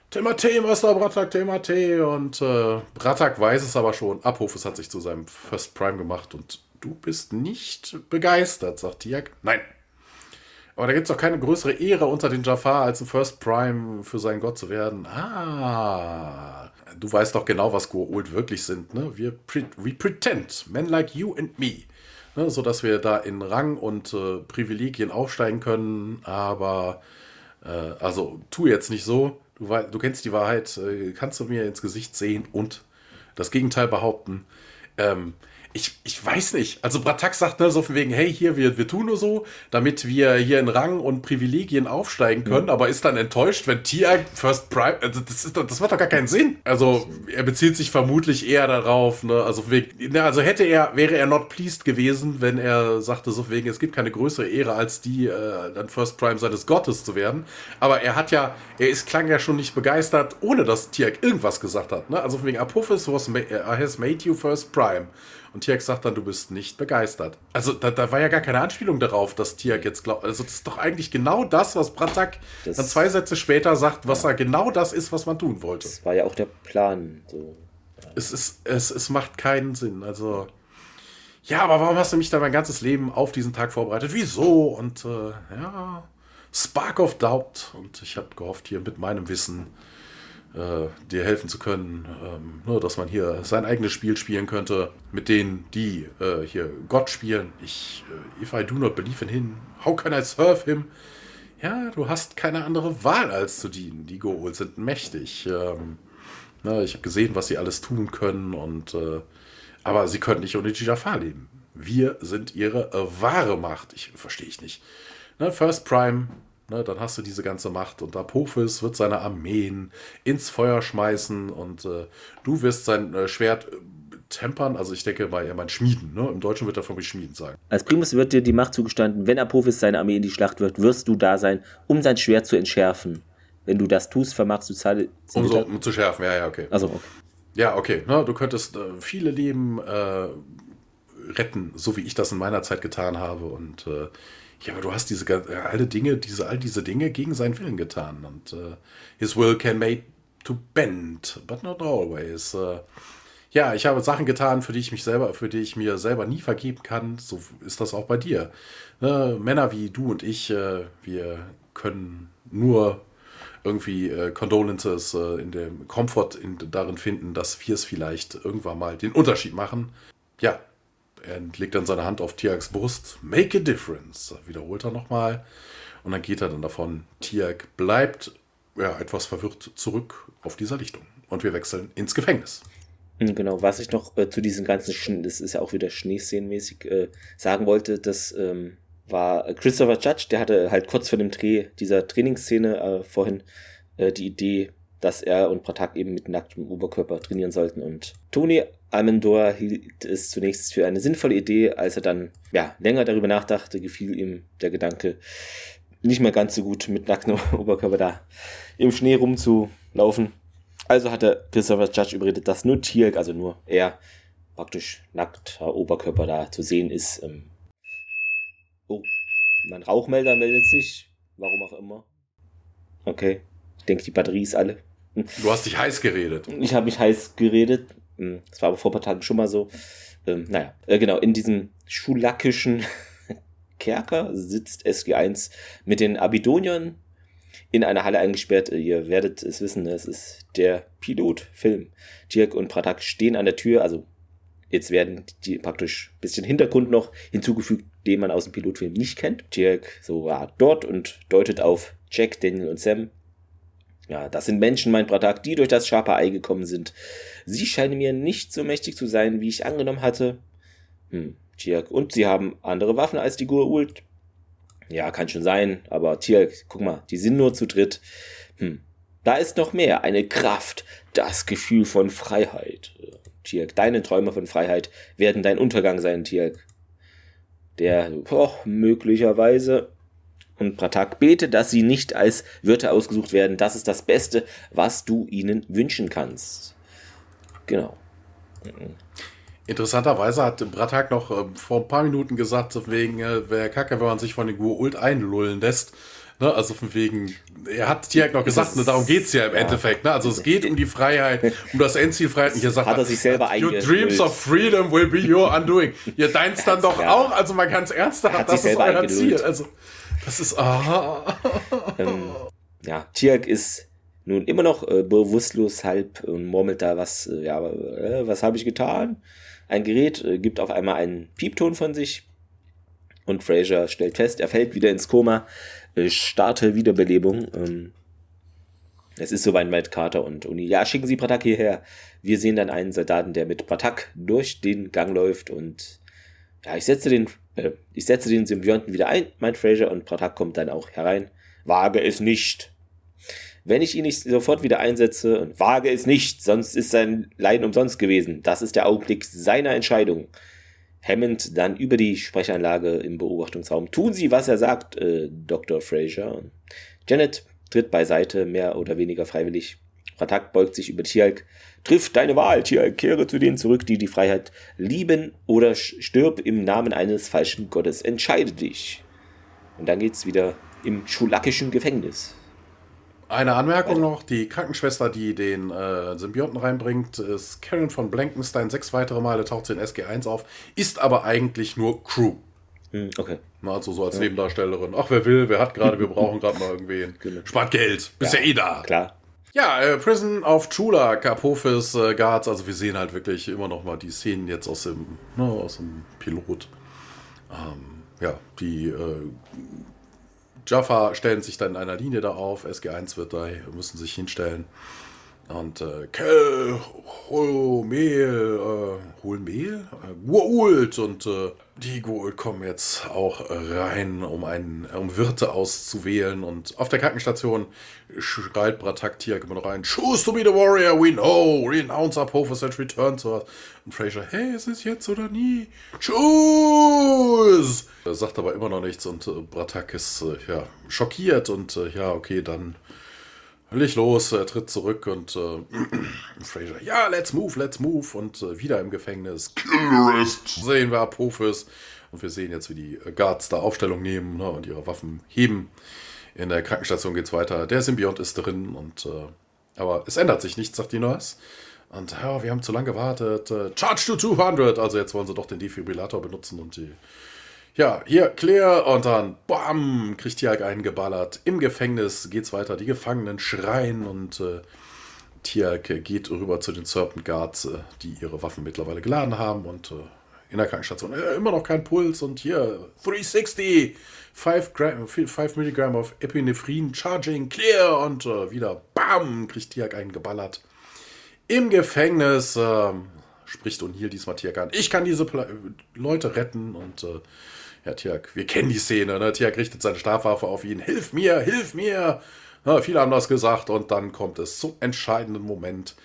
Temate, Master Bratak, Temate. Und äh, Bratak weiß es aber schon. Apophis hat sich zu seinem First Prime gemacht und du bist nicht begeistert, sagt Tiak. Nein. Aber da gibt es doch keine größere Ehre unter den Jafar, als ein First Prime für seinen Gott zu werden. Ah, du weißt doch genau, was Goa'uld wirklich sind, ne? Wir pre we pretend, men like you and me ne, sodass wir da in Rang und äh, Privilegien aufsteigen können. Aber äh, also tu jetzt nicht so. Du, du kennst die Wahrheit, äh, kannst du mir ins Gesicht sehen und das Gegenteil behaupten. Ähm, ich, ich weiß nicht. Also Bratak sagt ne, so von wegen, hey, hier, wir, wir tun nur so, damit wir hier in Rang und Privilegien aufsteigen können, mhm. aber ist dann enttäuscht, wenn Tiag First Prime, also das, ist, das macht doch gar keinen Sinn. Also er bezieht sich vermutlich eher darauf, ne, also, wegen, also hätte er, wäre er not pleased gewesen, wenn er sagte so wegen, es gibt keine größere Ehre als die, äh, dann First Prime seines Gottes zu werden. Aber er hat ja, er ist, klang ja schon nicht begeistert, ohne dass Tiag irgendwas gesagt hat. Ne? Also von wegen Apophis was, has made you First Prime. Und Tiak sagt dann, du bist nicht begeistert. Also da, da war ja gar keine Anspielung darauf, dass Tiak jetzt glaubt. Also das ist doch eigentlich genau das, was Bratak das dann zwei Sätze später sagt, was ja. er genau das ist, was man tun wollte. Das war ja auch der Plan. So. Es, ist, es, es macht keinen Sinn. Also. Ja, aber warum hast du mich da mein ganzes Leben auf diesen Tag vorbereitet? Wieso? Und äh, ja, Spark of Doubt. Und ich habe gehofft, hier mit meinem Wissen äh, dir helfen zu können, ähm, nur, dass man hier sein eigenes Spiel spielen könnte, mit denen, die äh, hier Gott spielen. Ich, äh, if I do not believe in him, how can I serve him? Ja, du hast keine andere Wahl, als zu dienen. Die Goa'uld sind mächtig. Ähm, ne, ich habe gesehen, was sie alles tun können, und äh, aber sie können nicht ohne Jafar leben. Wir sind ihre wahre Macht. Ich verstehe ich nicht. Ne, First Prime Ne, dann hast du diese ganze Macht und Apophis wird seine Armeen ins Feuer schmeißen und äh, du wirst sein äh, Schwert äh, tempern, also ich denke mal, er meint schmieden, ne? im Deutschen wird er von mir schmieden sagen. Als Primus wird dir die Macht zugestanden, wenn Apophis seine Armee in die Schlacht wird, wirst du da sein, um sein Schwert zu entschärfen. Wenn du das tust, vermagst du Zahl. Um so um zu schärfen, ja, ja, okay. Also, okay. Ja, okay. Ne, du könntest äh, viele Leben äh, retten, so wie ich das in meiner Zeit getan habe und äh, ja, aber du hast diese äh, alle Dinge, diese, all diese Dinge gegen seinen Willen getan. Und uh, his will can made to bend, but not always. Uh, ja, ich habe Sachen getan, für die ich mich selber, für die ich mir selber nie vergeben kann. So ist das auch bei dir. Ne? Männer wie du und ich, äh, wir können nur irgendwie äh, Condolences äh, in dem Komfort in, darin finden, dass wir es vielleicht irgendwann mal den Unterschied machen. Ja, er legt dann seine Hand auf Tiags Brust. Make a difference, wiederholt er nochmal. Und dann geht er dann davon. Tiag bleibt ja, etwas verwirrt zurück auf dieser Lichtung. Und wir wechseln ins Gefängnis. Hm, genau, was ich noch äh, zu diesen ganzen, Sch das ist ja auch wieder Schneeszenenmäßig, äh, sagen wollte, das ähm, war Christopher Judge, der hatte halt kurz vor dem Dreh dieser Trainingsszene äh, vorhin äh, die Idee, dass er und Pratak eben mit nacktem Oberkörper trainieren sollten. Und Tony Almendor hielt es zunächst für eine sinnvolle Idee, als er dann ja, länger darüber nachdachte, gefiel ihm der Gedanke, nicht mehr ganz so gut mit nacktem Oberkörper da im Schnee rumzulaufen. Also hatte Christopher Judge überredet, dass nur Tier, also nur er, praktisch nackter Oberkörper da zu sehen ist. Ähm oh, mein Rauchmelder meldet sich. Warum auch immer. Okay, ich denke, die Batterie ist alle. Du hast dich heiß geredet. Ich habe mich heiß geredet. Hm, das war aber vor ein paar Tagen schon mal so. Ähm, naja, äh, genau, in diesem schulackischen Kerker sitzt SG1 mit den Abidoniern in einer Halle eingesperrt. Ihr werdet es wissen, es ist der Pilotfilm. Dirk und Pratak stehen an der Tür, also jetzt werden die praktisch ein bisschen Hintergrund noch hinzugefügt, den man aus dem Pilotfilm nicht kennt. Dirk so ja, dort und deutet auf Jack, Daniel und Sam, ja, das sind Menschen, mein Bratak, die durch das scharfe Ei gekommen sind. Sie scheinen mir nicht so mächtig zu sein, wie ich angenommen hatte. Hm, Tiak, und sie haben andere Waffen als die Gurult. Ja, kann schon sein, aber Tiak, guck mal, die sind nur zu dritt. Hm, da ist noch mehr, eine Kraft, das Gefühl von Freiheit. Tiak, deine Träume von Freiheit werden dein Untergang sein, Tiak. Der, oh, möglicherweise und Pratak bete, dass sie nicht als Wörter ausgesucht werden. Das ist das Beste, was du ihnen wünschen kannst. Genau. Interessanterweise hat Bratak noch äh, vor ein paar Minuten gesagt, wegen, äh, wäre kacke, wenn man sich von den Ult einlullen lässt. Ne, also von wegen, er hat Tiag noch gesagt, ne, darum geht es ja im ja. Endeffekt. Ne? Also es geht um die Freiheit, um das Endziel Freiheit. Und sagt hat er sich selber Your dreams of freedom will be your undoing. Ihr deins dann doch ja. auch, also es ernster haben, das ist euer Ziel. Also das ist. Ah. Ähm, ja, Tiag ist nun immer noch äh, bewusstlos halb und murmelt da was, äh, ja, äh, was habe ich getan? Ein Gerät äh, gibt auf einmal einen Piepton von sich und Fraser stellt fest, er fällt wieder ins Koma, äh, starte Wiederbelebung. Ähm, es ist soweit Matt Carter und Uni. Ja, schicken Sie Pratak hierher. Wir sehen dann einen Soldaten, der mit Pratak durch den Gang läuft und ja, ich setze den, äh, ich setze den Symbionten wieder ein, meint Fraser, und Pratak kommt dann auch herein. Wage es nicht. Wenn ich ihn nicht sofort wieder einsetze und wage es nicht, sonst ist sein Leiden umsonst gewesen. Das ist der Augenblick seiner Entscheidung. Hammond dann über die Sprechanlage im Beobachtungsraum. Tun Sie, was er sagt, äh, Dr. Fraser. Janet tritt beiseite, mehr oder weniger freiwillig. Pratak beugt sich über Tialk. Triff deine Wahl, Tialk. Kehre zu denen zurück, die die Freiheit lieben oder stirb im Namen eines falschen Gottes. Entscheide dich. Und dann geht's wieder im schulakischen Gefängnis. Eine Anmerkung noch: Die Krankenschwester, die den äh, Symbionten reinbringt, ist Karen von Blankenstein. Sechs weitere Male taucht sie in SG1 auf, ist aber eigentlich nur Crew. Hm, okay. Also so als ja. Nebendarstellerin. Ach, wer will, wer hat gerade, wir brauchen gerade mal irgendwen. Genau. Spart Geld, bist ja, ja eh da. Klar. Ja, äh, Prison of Chula, Apophis, äh, Guards, also wir sehen halt wirklich immer noch mal die Szenen jetzt aus dem, ne, aus dem Pilot. Ähm, ja, die äh, Jaffa stellen sich dann in einer Linie da auf, SG1 wird da, müssen sich hinstellen. Und äh, Kell, hol Mehl, äh, hol Mehl, äh, und äh, die Guult kommen jetzt auch rein, um einen, um Wirte auszuwählen. Und auf der Krankenstation schreit Bratak Tiak immer noch rein: Choose to be the warrior we know, renounce our purpose and return to us. Und Fraser: Hey, ist es jetzt oder nie? Choose! Er sagt aber immer noch nichts und äh, Bratak ist äh, ja schockiert und äh, ja, okay, dann Völlig los, er tritt zurück und äh, Fraser, ja, let's move, let's move. Und äh, wieder im Gefängnis. Killerist. Sehen wir Apophis. Und wir sehen jetzt, wie die Guards da Aufstellung nehmen ne, und ihre Waffen heben. In der Krankenstation geht es weiter. Der Symbiont ist drin und äh, aber es ändert sich nichts, sagt die Nurse. Und ja, wir haben zu lange gewartet. Äh, charge to 200. Also jetzt wollen sie doch den Defibrillator benutzen und die ja, hier, clear und dann, bam, kriegt Tiag einen geballert. Im Gefängnis geht's weiter. Die Gefangenen schreien und äh, Tiag geht rüber zu den Serpent Guards, äh, die ihre Waffen mittlerweile geladen haben und äh, in der Krankenstation äh, immer noch kein Puls und hier 360, 5, Gram, 5 Milligramm of Epinephrin Charging, clear und äh, wieder, bam, kriegt Tiag einen geballert. Im Gefängnis ähm, spricht O'Neill diesmal Tiag an. Ich kann diese Pla Leute retten und ja, Tiak, wir kennen die Szene, ne? Tiak richtet seine Stabwaffe auf ihn. Hilf mir, hilf mir! Na, viele haben das gesagt und dann kommt es zum entscheidenden Moment.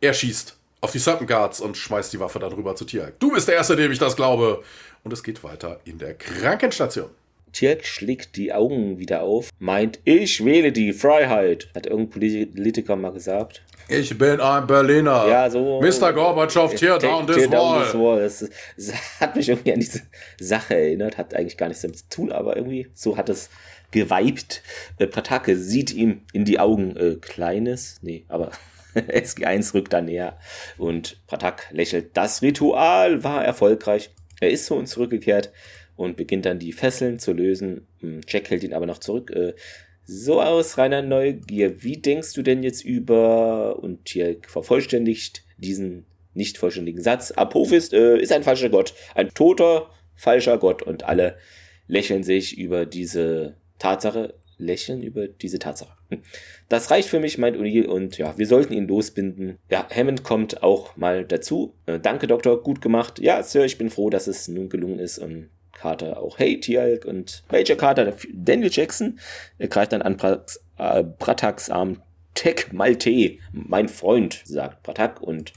Er schießt auf die Serpent Guards und schmeißt die Waffe dann rüber zu Tiak. Du bist der Erste, dem ich das glaube. Und es geht weiter in der Krankenstation. Tiak schlägt die Augen wieder auf, meint, ich wähle die Freiheit. Hat irgendein Politiker mal gesagt. Ich bin ein Berliner. Ja, so. Mr. Gorbatschow, tear down this wall. This wall. Das, das, hat mich irgendwie an diese Sache erinnert. Hat eigentlich gar nichts damit zu tun, aber irgendwie so hat es geweibt. Äh, Patake sieht ihm in die Augen äh, Kleines. Nee, aber SG1 rückt da näher. Und Pratak lächelt. Das Ritual war erfolgreich. Er ist zu uns zurückgekehrt und beginnt dann die Fesseln zu lösen. Hm, Jack hält ihn aber noch zurück. Äh, so aus reiner Neugier, wie denkst du denn jetzt über, und hier vervollständigt diesen nicht vollständigen Satz, Apophis äh, ist ein falscher Gott, ein toter, falscher Gott und alle lächeln sich über diese Tatsache, lächeln über diese Tatsache. Hm. Das reicht für mich, meint O'Neill, und ja, wir sollten ihn losbinden. Ja, Hammond kommt auch mal dazu. Äh, danke, Doktor, gut gemacht. Ja, Sir, ich bin froh, dass es nun gelungen ist und Carter auch Hey Tialk und Major Carter, Daniel Jackson, er greift dann an Prax, äh, Arm. Tech Malte, mein Freund, sagt Pratak und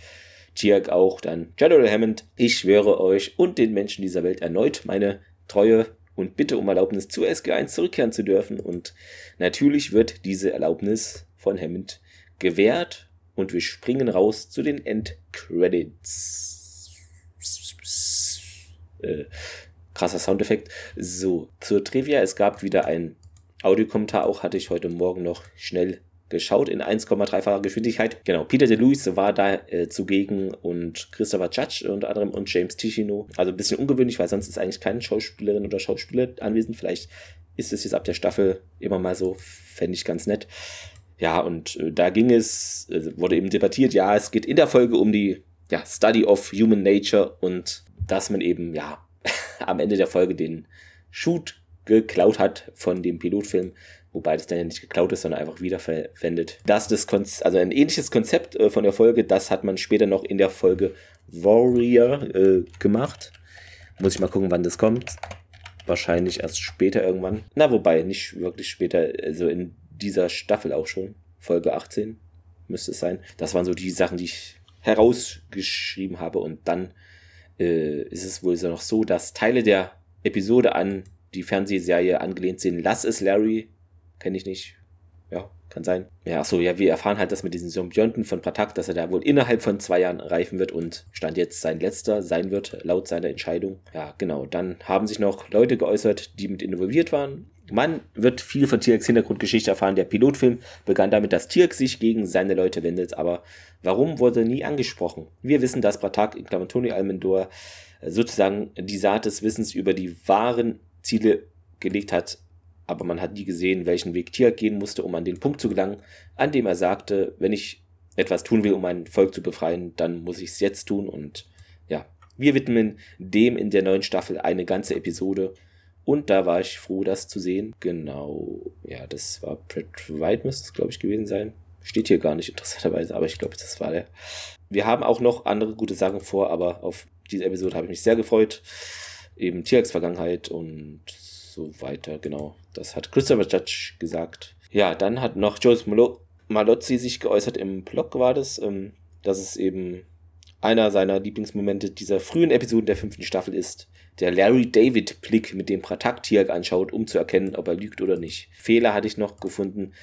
Tialk auch dann General Hammond, ich schwöre euch und den Menschen dieser Welt erneut meine Treue und bitte um Erlaubnis zu SG1 zurückkehren zu dürfen und natürlich wird diese Erlaubnis von Hammond gewährt und wir springen raus zu den Endcredits. Äh, krasser Soundeffekt. So, zur Trivia, es gab wieder ein Audiokommentar, auch hatte ich heute Morgen noch schnell geschaut in 1,3-facher Geschwindigkeit. Genau, Peter DeLuise war da äh, zugegen und Christopher Judge unter anderem und James Ticino. Also ein bisschen ungewöhnlich, weil sonst ist eigentlich keine Schauspielerin oder Schauspieler anwesend. Vielleicht ist es jetzt ab der Staffel immer mal so, fände ich ganz nett. Ja, und äh, da ging es, äh, wurde eben debattiert, ja, es geht in der Folge um die ja, Study of Human Nature und dass man eben, ja, am Ende der Folge den Shoot geklaut hat von dem Pilotfilm wobei das dann ja nicht geklaut ist, sondern einfach wiederverwendet. Das das also ein ähnliches Konzept äh, von der Folge, das hat man später noch in der Folge Warrior äh, gemacht. Muss ich mal gucken, wann das kommt. Wahrscheinlich erst später irgendwann. Na, wobei, nicht wirklich später, also in dieser Staffel auch schon. Folge 18 müsste es sein. Das waren so die Sachen, die ich herausgeschrieben habe. Und dann äh, ist es wohl so noch so, dass Teile der Episode an die Fernsehserie angelehnt sind. Lass es Larry, kenne ich nicht. Ja, kann sein. Ja, achso, ja, wir erfahren halt das mit diesen Symbionten von Pratak, dass er da wohl innerhalb von zwei Jahren reifen wird und Stand jetzt sein letzter sein wird, laut seiner Entscheidung. Ja, genau. Dann haben sich noch Leute geäußert, die mit involviert waren. Man wird viel von Tirks Hintergrundgeschichte erfahren. Der Pilotfilm begann damit, dass Tirk sich gegen seine Leute wendet, aber warum wurde nie angesprochen? Wir wissen, dass Pratak in Tony Almendor sozusagen die Saat des Wissens über die wahren Ziele gelegt hat, aber man hat nie gesehen, welchen Weg Tirk gehen musste, um an den Punkt zu gelangen, an dem er sagte, wenn ich etwas tun will, um mein Volk zu befreien, dann muss ich es jetzt tun und ja, wir widmen dem in der neuen Staffel eine ganze Episode und da war ich froh, das zu sehen. Genau, ja, das war Brett White, müsste es, glaube ich, gewesen sein. Steht hier gar nicht interessanterweise, aber ich glaube, das war der. Wir haben auch noch andere gute Sachen vor, aber auf diese Episode habe ich mich sehr gefreut. Eben Tierks Vergangenheit und so weiter, genau. Das hat Christopher Judge gesagt. Ja, dann hat noch Joyce Malozzi sich geäußert im Blog, war das. Ähm, dass es eben einer seiner Lieblingsmomente dieser frühen Episoden der fünften Staffel ist. Der Larry David-Blick, mit dem Pratak Tiag anschaut, um zu erkennen, ob er lügt oder nicht. Fehler hatte ich noch gefunden,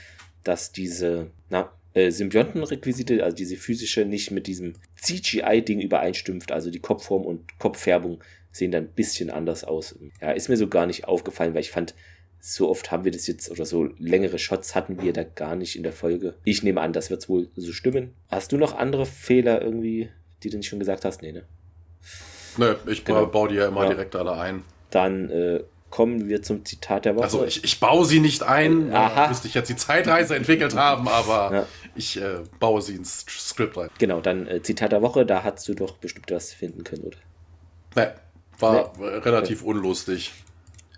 dass diese na, äh, Symbiontenrequisite, also diese physische, nicht mit diesem CGI-Ding übereinstimmt. Also die Kopfform und Kopffärbung sehen dann ein bisschen anders aus. Ja, ist mir so gar nicht aufgefallen, weil ich fand, so oft haben wir das jetzt oder so längere Shots hatten wir da gar nicht in der Folge. Ich nehme an, das wird wohl so stimmen. Hast du noch andere Fehler irgendwie, die du nicht schon gesagt hast? Nee, ne? Nö, ich genau. baue die ja immer ja. direkt alle ein. Dann äh, kommen wir zum Zitat der Woche. Also ich, ich baue sie nicht ein, Aha. müsste ich jetzt die Zeitreise entwickelt haben, aber ja. ich äh, baue sie ins Skript rein. Genau, dann äh, Zitat der Woche, da hast du doch bestimmt was finden können, oder? Nee, war nee. relativ unlustig.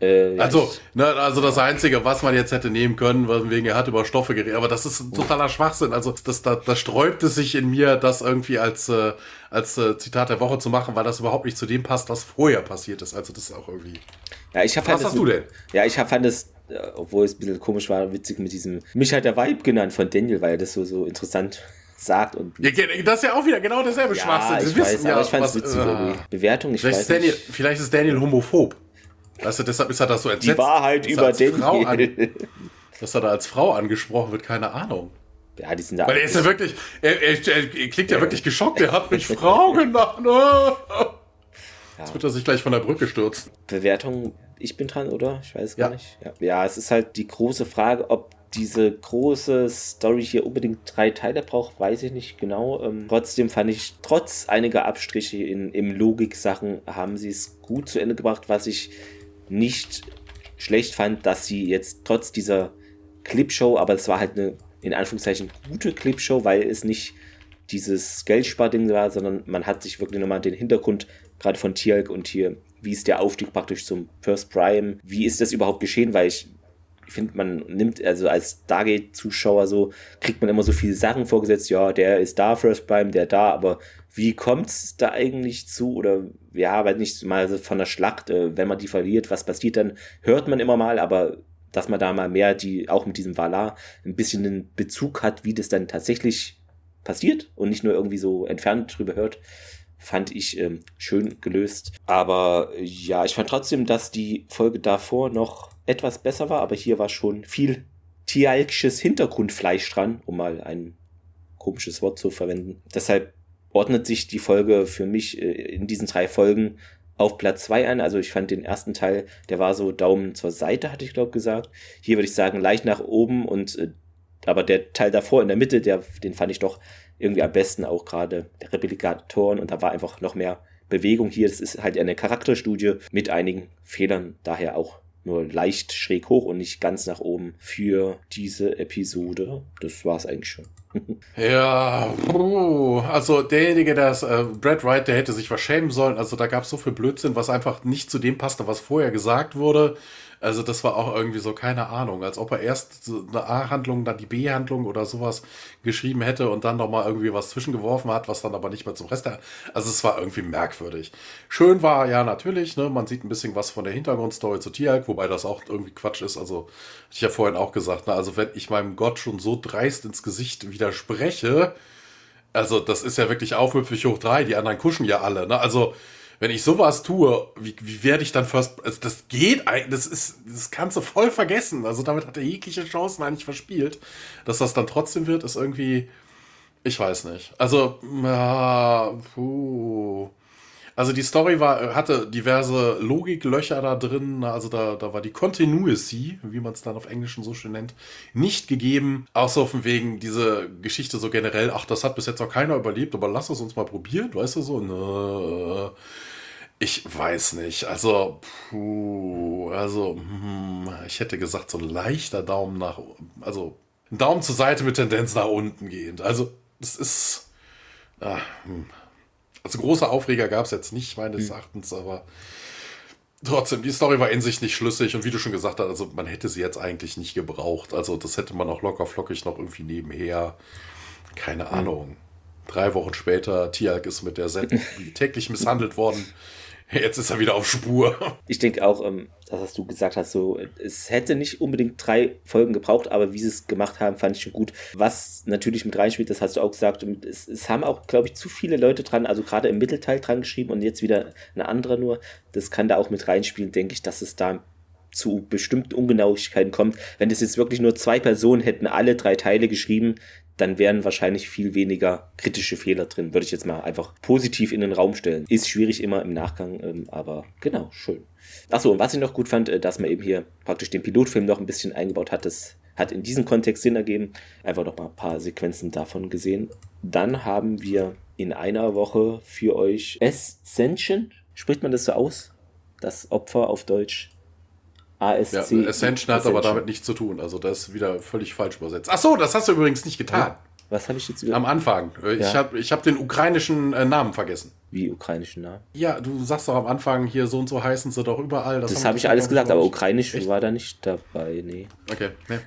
Äh, also, ne, also das Einzige, was man jetzt hätte nehmen können, wegen er hat über Stoffe geredet, aber das ist ein totaler Schwachsinn. Also das, da, da sträubte sich in mir, das irgendwie als, äh, als äh, Zitat der Woche zu machen, weil das überhaupt nicht zu dem passt, was vorher passiert ist. Also das ist auch irgendwie. Ja, ich was hast das, du denn? Ja, ich fand es, äh, obwohl es ein bisschen komisch war, witzig mit diesem, mich hat der Vibe genannt von Daniel, weil er das so, so interessant sagt. Und ja, das ist ja auch wieder genau dasselbe ja, Schwachsinn. Das ich weiß, ja, aber ich fand es witzig äh, Bewertung, ich vielleicht weiß Daniel, Vielleicht ist Daniel homophob. Weißt du, deshalb ist er das so entsetzt. Die Wahrheit über den. An, dass er da als Frau angesprochen wird, keine Ahnung. Ja, die sind da. Weil er ist ja wirklich, er, er, er klingt ja, ja wirklich geschockt, er hat mich Frau genannt. Ja. Jetzt wird er sich gleich von der Brücke stürzen. Bewertung, ich bin dran, oder? Ich weiß gar ja. nicht. Ja. ja, es ist halt die große Frage, ob diese große Story hier unbedingt drei Teile braucht, weiß ich nicht genau. Ähm, trotzdem fand ich, trotz einiger Abstriche in, in Logik-Sachen, haben sie es gut zu Ende gebracht, was ich nicht schlecht fand, dass sie jetzt trotz dieser Clipshow, aber es war halt eine in Anführungszeichen gute Clipshow, weil es nicht dieses Geldsparding war, sondern man hat sich wirklich nochmal den Hintergrund gerade von Tierk und hier, wie ist der Aufstieg praktisch zum First Prime, wie ist das überhaupt geschehen, weil ich finde, man nimmt, also als Stargate-Zuschauer so, kriegt man immer so viele Sachen vorgesetzt, ja, der ist da, First Prime, der da, aber wie kommt es da eigentlich zu? Oder ja, weil nicht mal von der Schlacht, äh, wenn man die verliert, was passiert dann, hört man immer mal, aber dass man da mal mehr die, auch mit diesem Valar, ein bisschen einen Bezug hat, wie das dann tatsächlich passiert und nicht nur irgendwie so entfernt drüber hört, fand ich ähm, schön gelöst. Aber ja, ich fand trotzdem, dass die Folge davor noch etwas besser war, aber hier war schon viel tialksches Hintergrundfleisch dran, um mal ein komisches Wort zu verwenden. Deshalb ordnet sich die Folge für mich äh, in diesen drei Folgen auf Platz zwei ein. Also ich fand den ersten Teil, der war so Daumen zur Seite, hatte ich glaube gesagt. Hier würde ich sagen leicht nach oben und äh, aber der Teil davor in der Mitte, der, den fand ich doch irgendwie am besten, auch gerade der Replikatoren und da war einfach noch mehr Bewegung hier. Das ist halt eine Charakterstudie mit einigen Fehlern, daher auch nur leicht schräg hoch und nicht ganz nach oben für diese Episode. Das war es eigentlich schon. Ja, also derjenige, der äh, Brad Wright, der hätte sich was schämen sollen. Also da gab es so viel Blödsinn, was einfach nicht zu dem passte, was vorher gesagt wurde. Also das war auch irgendwie so, keine Ahnung, als ob er erst eine A-Handlung, dann die B-Handlung oder sowas geschrieben hätte und dann nochmal irgendwie was zwischengeworfen hat, was dann aber nicht mehr zum Rest der... Also es war irgendwie merkwürdig. Schön war ja natürlich, ne, man sieht ein bisschen was von der Hintergrundstory zu Tialk, wobei das auch irgendwie Quatsch ist. Also ich ja vorhin auch gesagt, ne, also wenn ich meinem Gott schon so dreist ins Gesicht widerspreche, also das ist ja wirklich aufmüpfig hoch drei, die anderen kuschen ja alle, ne? Also wenn ich sowas tue, wie, wie werde ich dann first. Also das geht eigentlich, das ist, das kannst du voll vergessen. Also damit hat er jegliche Chancen eigentlich verspielt. Dass das dann trotzdem wird, ist irgendwie. Ich weiß nicht. Also, ja, puh. Also die Story war, hatte diverse Logiklöcher da drin, also da, da war die Continuity, wie man es dann auf Englisch so schön nennt, nicht gegeben. Auch so von wegen diese Geschichte so generell, ach, das hat bis jetzt noch keiner überlebt, aber lass es uns mal probieren, weißt du so? Ne, ich weiß nicht. Also, puh, also, hm, ich hätte gesagt, so ein leichter Daumen nach, also ein Daumen zur Seite mit Tendenz nach unten gehend. Also, das ist. Ah, hm. Also große Aufreger gab es jetzt nicht, meines hm. Erachtens, aber trotzdem, die Story war in sich nicht schlüssig und wie du schon gesagt hast, also man hätte sie jetzt eigentlich nicht gebraucht. Also das hätte man auch locker flockig noch irgendwie nebenher. Keine hm. Ahnung. Drei Wochen später, Tialk ist mit der Set täglich misshandelt worden. Jetzt ist er wieder auf Spur. Ich denke auch, ähm, das, was du gesagt hast, so, es hätte nicht unbedingt drei Folgen gebraucht, aber wie sie es gemacht haben, fand ich schon gut. Was natürlich mit reinspielt, das hast du auch gesagt, es, es haben auch, glaube ich, zu viele Leute dran, also gerade im Mittelteil dran geschrieben und jetzt wieder eine andere nur. Das kann da auch mit reinspielen, denke ich, dass es da zu bestimmten Ungenauigkeiten kommt. Wenn das jetzt wirklich nur zwei Personen hätten alle drei Teile geschrieben, dann wären wahrscheinlich viel weniger kritische Fehler drin, würde ich jetzt mal einfach positiv in den Raum stellen. Ist schwierig immer im Nachgang, ähm, aber genau, schön. Achso, und was ich noch gut fand, äh, dass man eben hier praktisch den Pilotfilm noch ein bisschen eingebaut hat, das hat in diesem Kontext Sinn ergeben. Einfach noch mal ein paar Sequenzen davon gesehen. Dann haben wir in einer Woche für euch Ascension, spricht man das so aus? Das Opfer auf Deutsch. ASC. Ja, Ascension hat aber damit nichts zu tun. Also das ist wieder völlig falsch übersetzt. Ach so, das hast du übrigens nicht getan. Ja. Was habe ich jetzt über Am Anfang. Ich ja. habe ich hab den ukrainischen äh, Namen vergessen. Wie ukrainischen Namen? Ja, du sagst doch am Anfang hier so und so heißen sie doch überall. Das, das habe ich alles gesagt, aber ukrainisch Echt? war da nicht dabei. Nee. Okay, nee.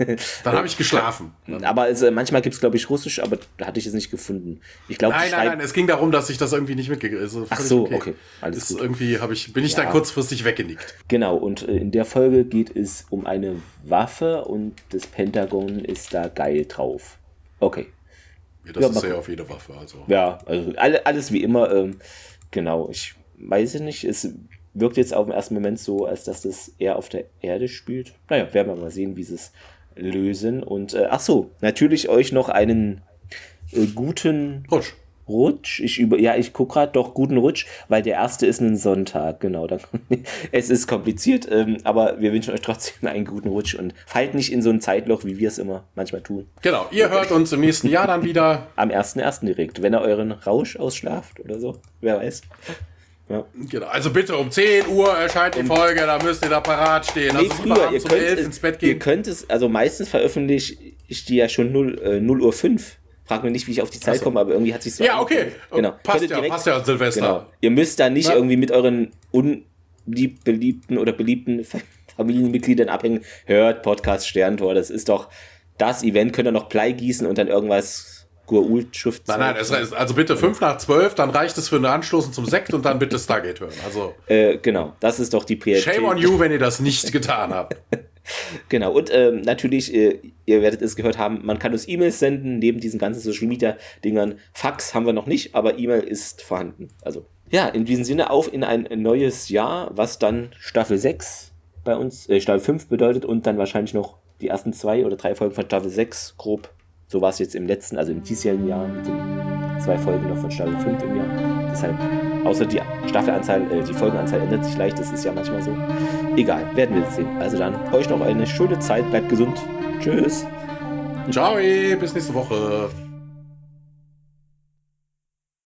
okay. Dann habe ich geschlafen. aber also, manchmal gibt es, glaube ich, Russisch, aber da hatte ich es nicht gefunden. Ich glaub, nein, nein, nein, es ging darum, dass ich das irgendwie nicht mitgekriegt habe. Also Ach so, okay. okay. Alles ist gut. Irgendwie ich, bin ich ja. da kurzfristig weggenickt. Genau, und äh, in der Folge geht es um eine Waffe und das Pentagon ist da geil drauf. Okay. Ja, das ja, ist ja auf jede Waffe. Also. Ja, also alles wie immer. Ähm, genau, ich weiß nicht, es wirkt jetzt auf den ersten Moment so, als dass das eher auf der Erde spielt. Naja, werden wir mal sehen, wie sie es lösen. Und äh, ach so, natürlich euch noch einen äh, guten Rutsch. Rutsch. Ich über, ja, ich gucke gerade doch guten Rutsch, weil der erste ist ein Sonntag, genau. Dann, es ist kompliziert, ähm, aber wir wünschen euch trotzdem einen guten Rutsch und fallt nicht in so ein Zeitloch, wie wir es immer manchmal tun. Genau, ihr hört uns im nächsten Jahr dann wieder. Am 1.1. direkt, wenn ihr euren Rausch ausschlaft oder so, wer weiß. Ja. Genau, also bitte um 10 Uhr erscheint die Folge, da müsst ihr da parat stehen. Nee, also früher, ihr könnt, um ins Bett gehen. Ihr könnt es, also meistens veröffentliche ich die ja schon 0, äh, 0 Uhr 5 Frag mir nicht, wie ich auf die Zeit so. komme, aber irgendwie hat sich so. Ja, okay. Genau. Passt ja, direkt, passt ja, Silvester. Genau. Ihr müsst da nicht Na? irgendwie mit euren unlieb beliebten oder beliebten Familienmitgliedern abhängen. Hört Podcast Sterntor, das ist doch das Event. Könnt ihr noch Blei gießen und dann irgendwas Gua'uld-Schrift. Nein, nein, es, also bitte 5 nach 12, dann reicht es für eine Anstoßen zum Sekt und dann bitte Stargate hören. Also, äh, genau, das ist doch die Priorität. Shame on you, wenn ihr das nicht getan habt. genau, und ähm, natürlich, äh, ihr werdet es gehört haben, man kann uns E-Mails senden, neben diesen ganzen Social Media Dingern. Fax haben wir noch nicht, aber E-Mail ist vorhanden. Also, ja, in diesem Sinne auf in ein neues Jahr, was dann Staffel 6 bei uns, äh, Staffel 5 bedeutet und dann wahrscheinlich noch die ersten zwei oder drei Folgen von Staffel 6 grob. So war es jetzt im letzten, also im diesjährigen Jahr mit den zwei Folgen noch von Staffel 5 im Jahr. Deshalb, außer die Staffelanzahl, äh, die Folgenanzahl ändert sich leicht, das ist ja manchmal so. Egal, werden wir sehen. Also dann euch noch eine schöne Zeit, bleibt gesund. Tschüss. Ciao, bis nächste Woche.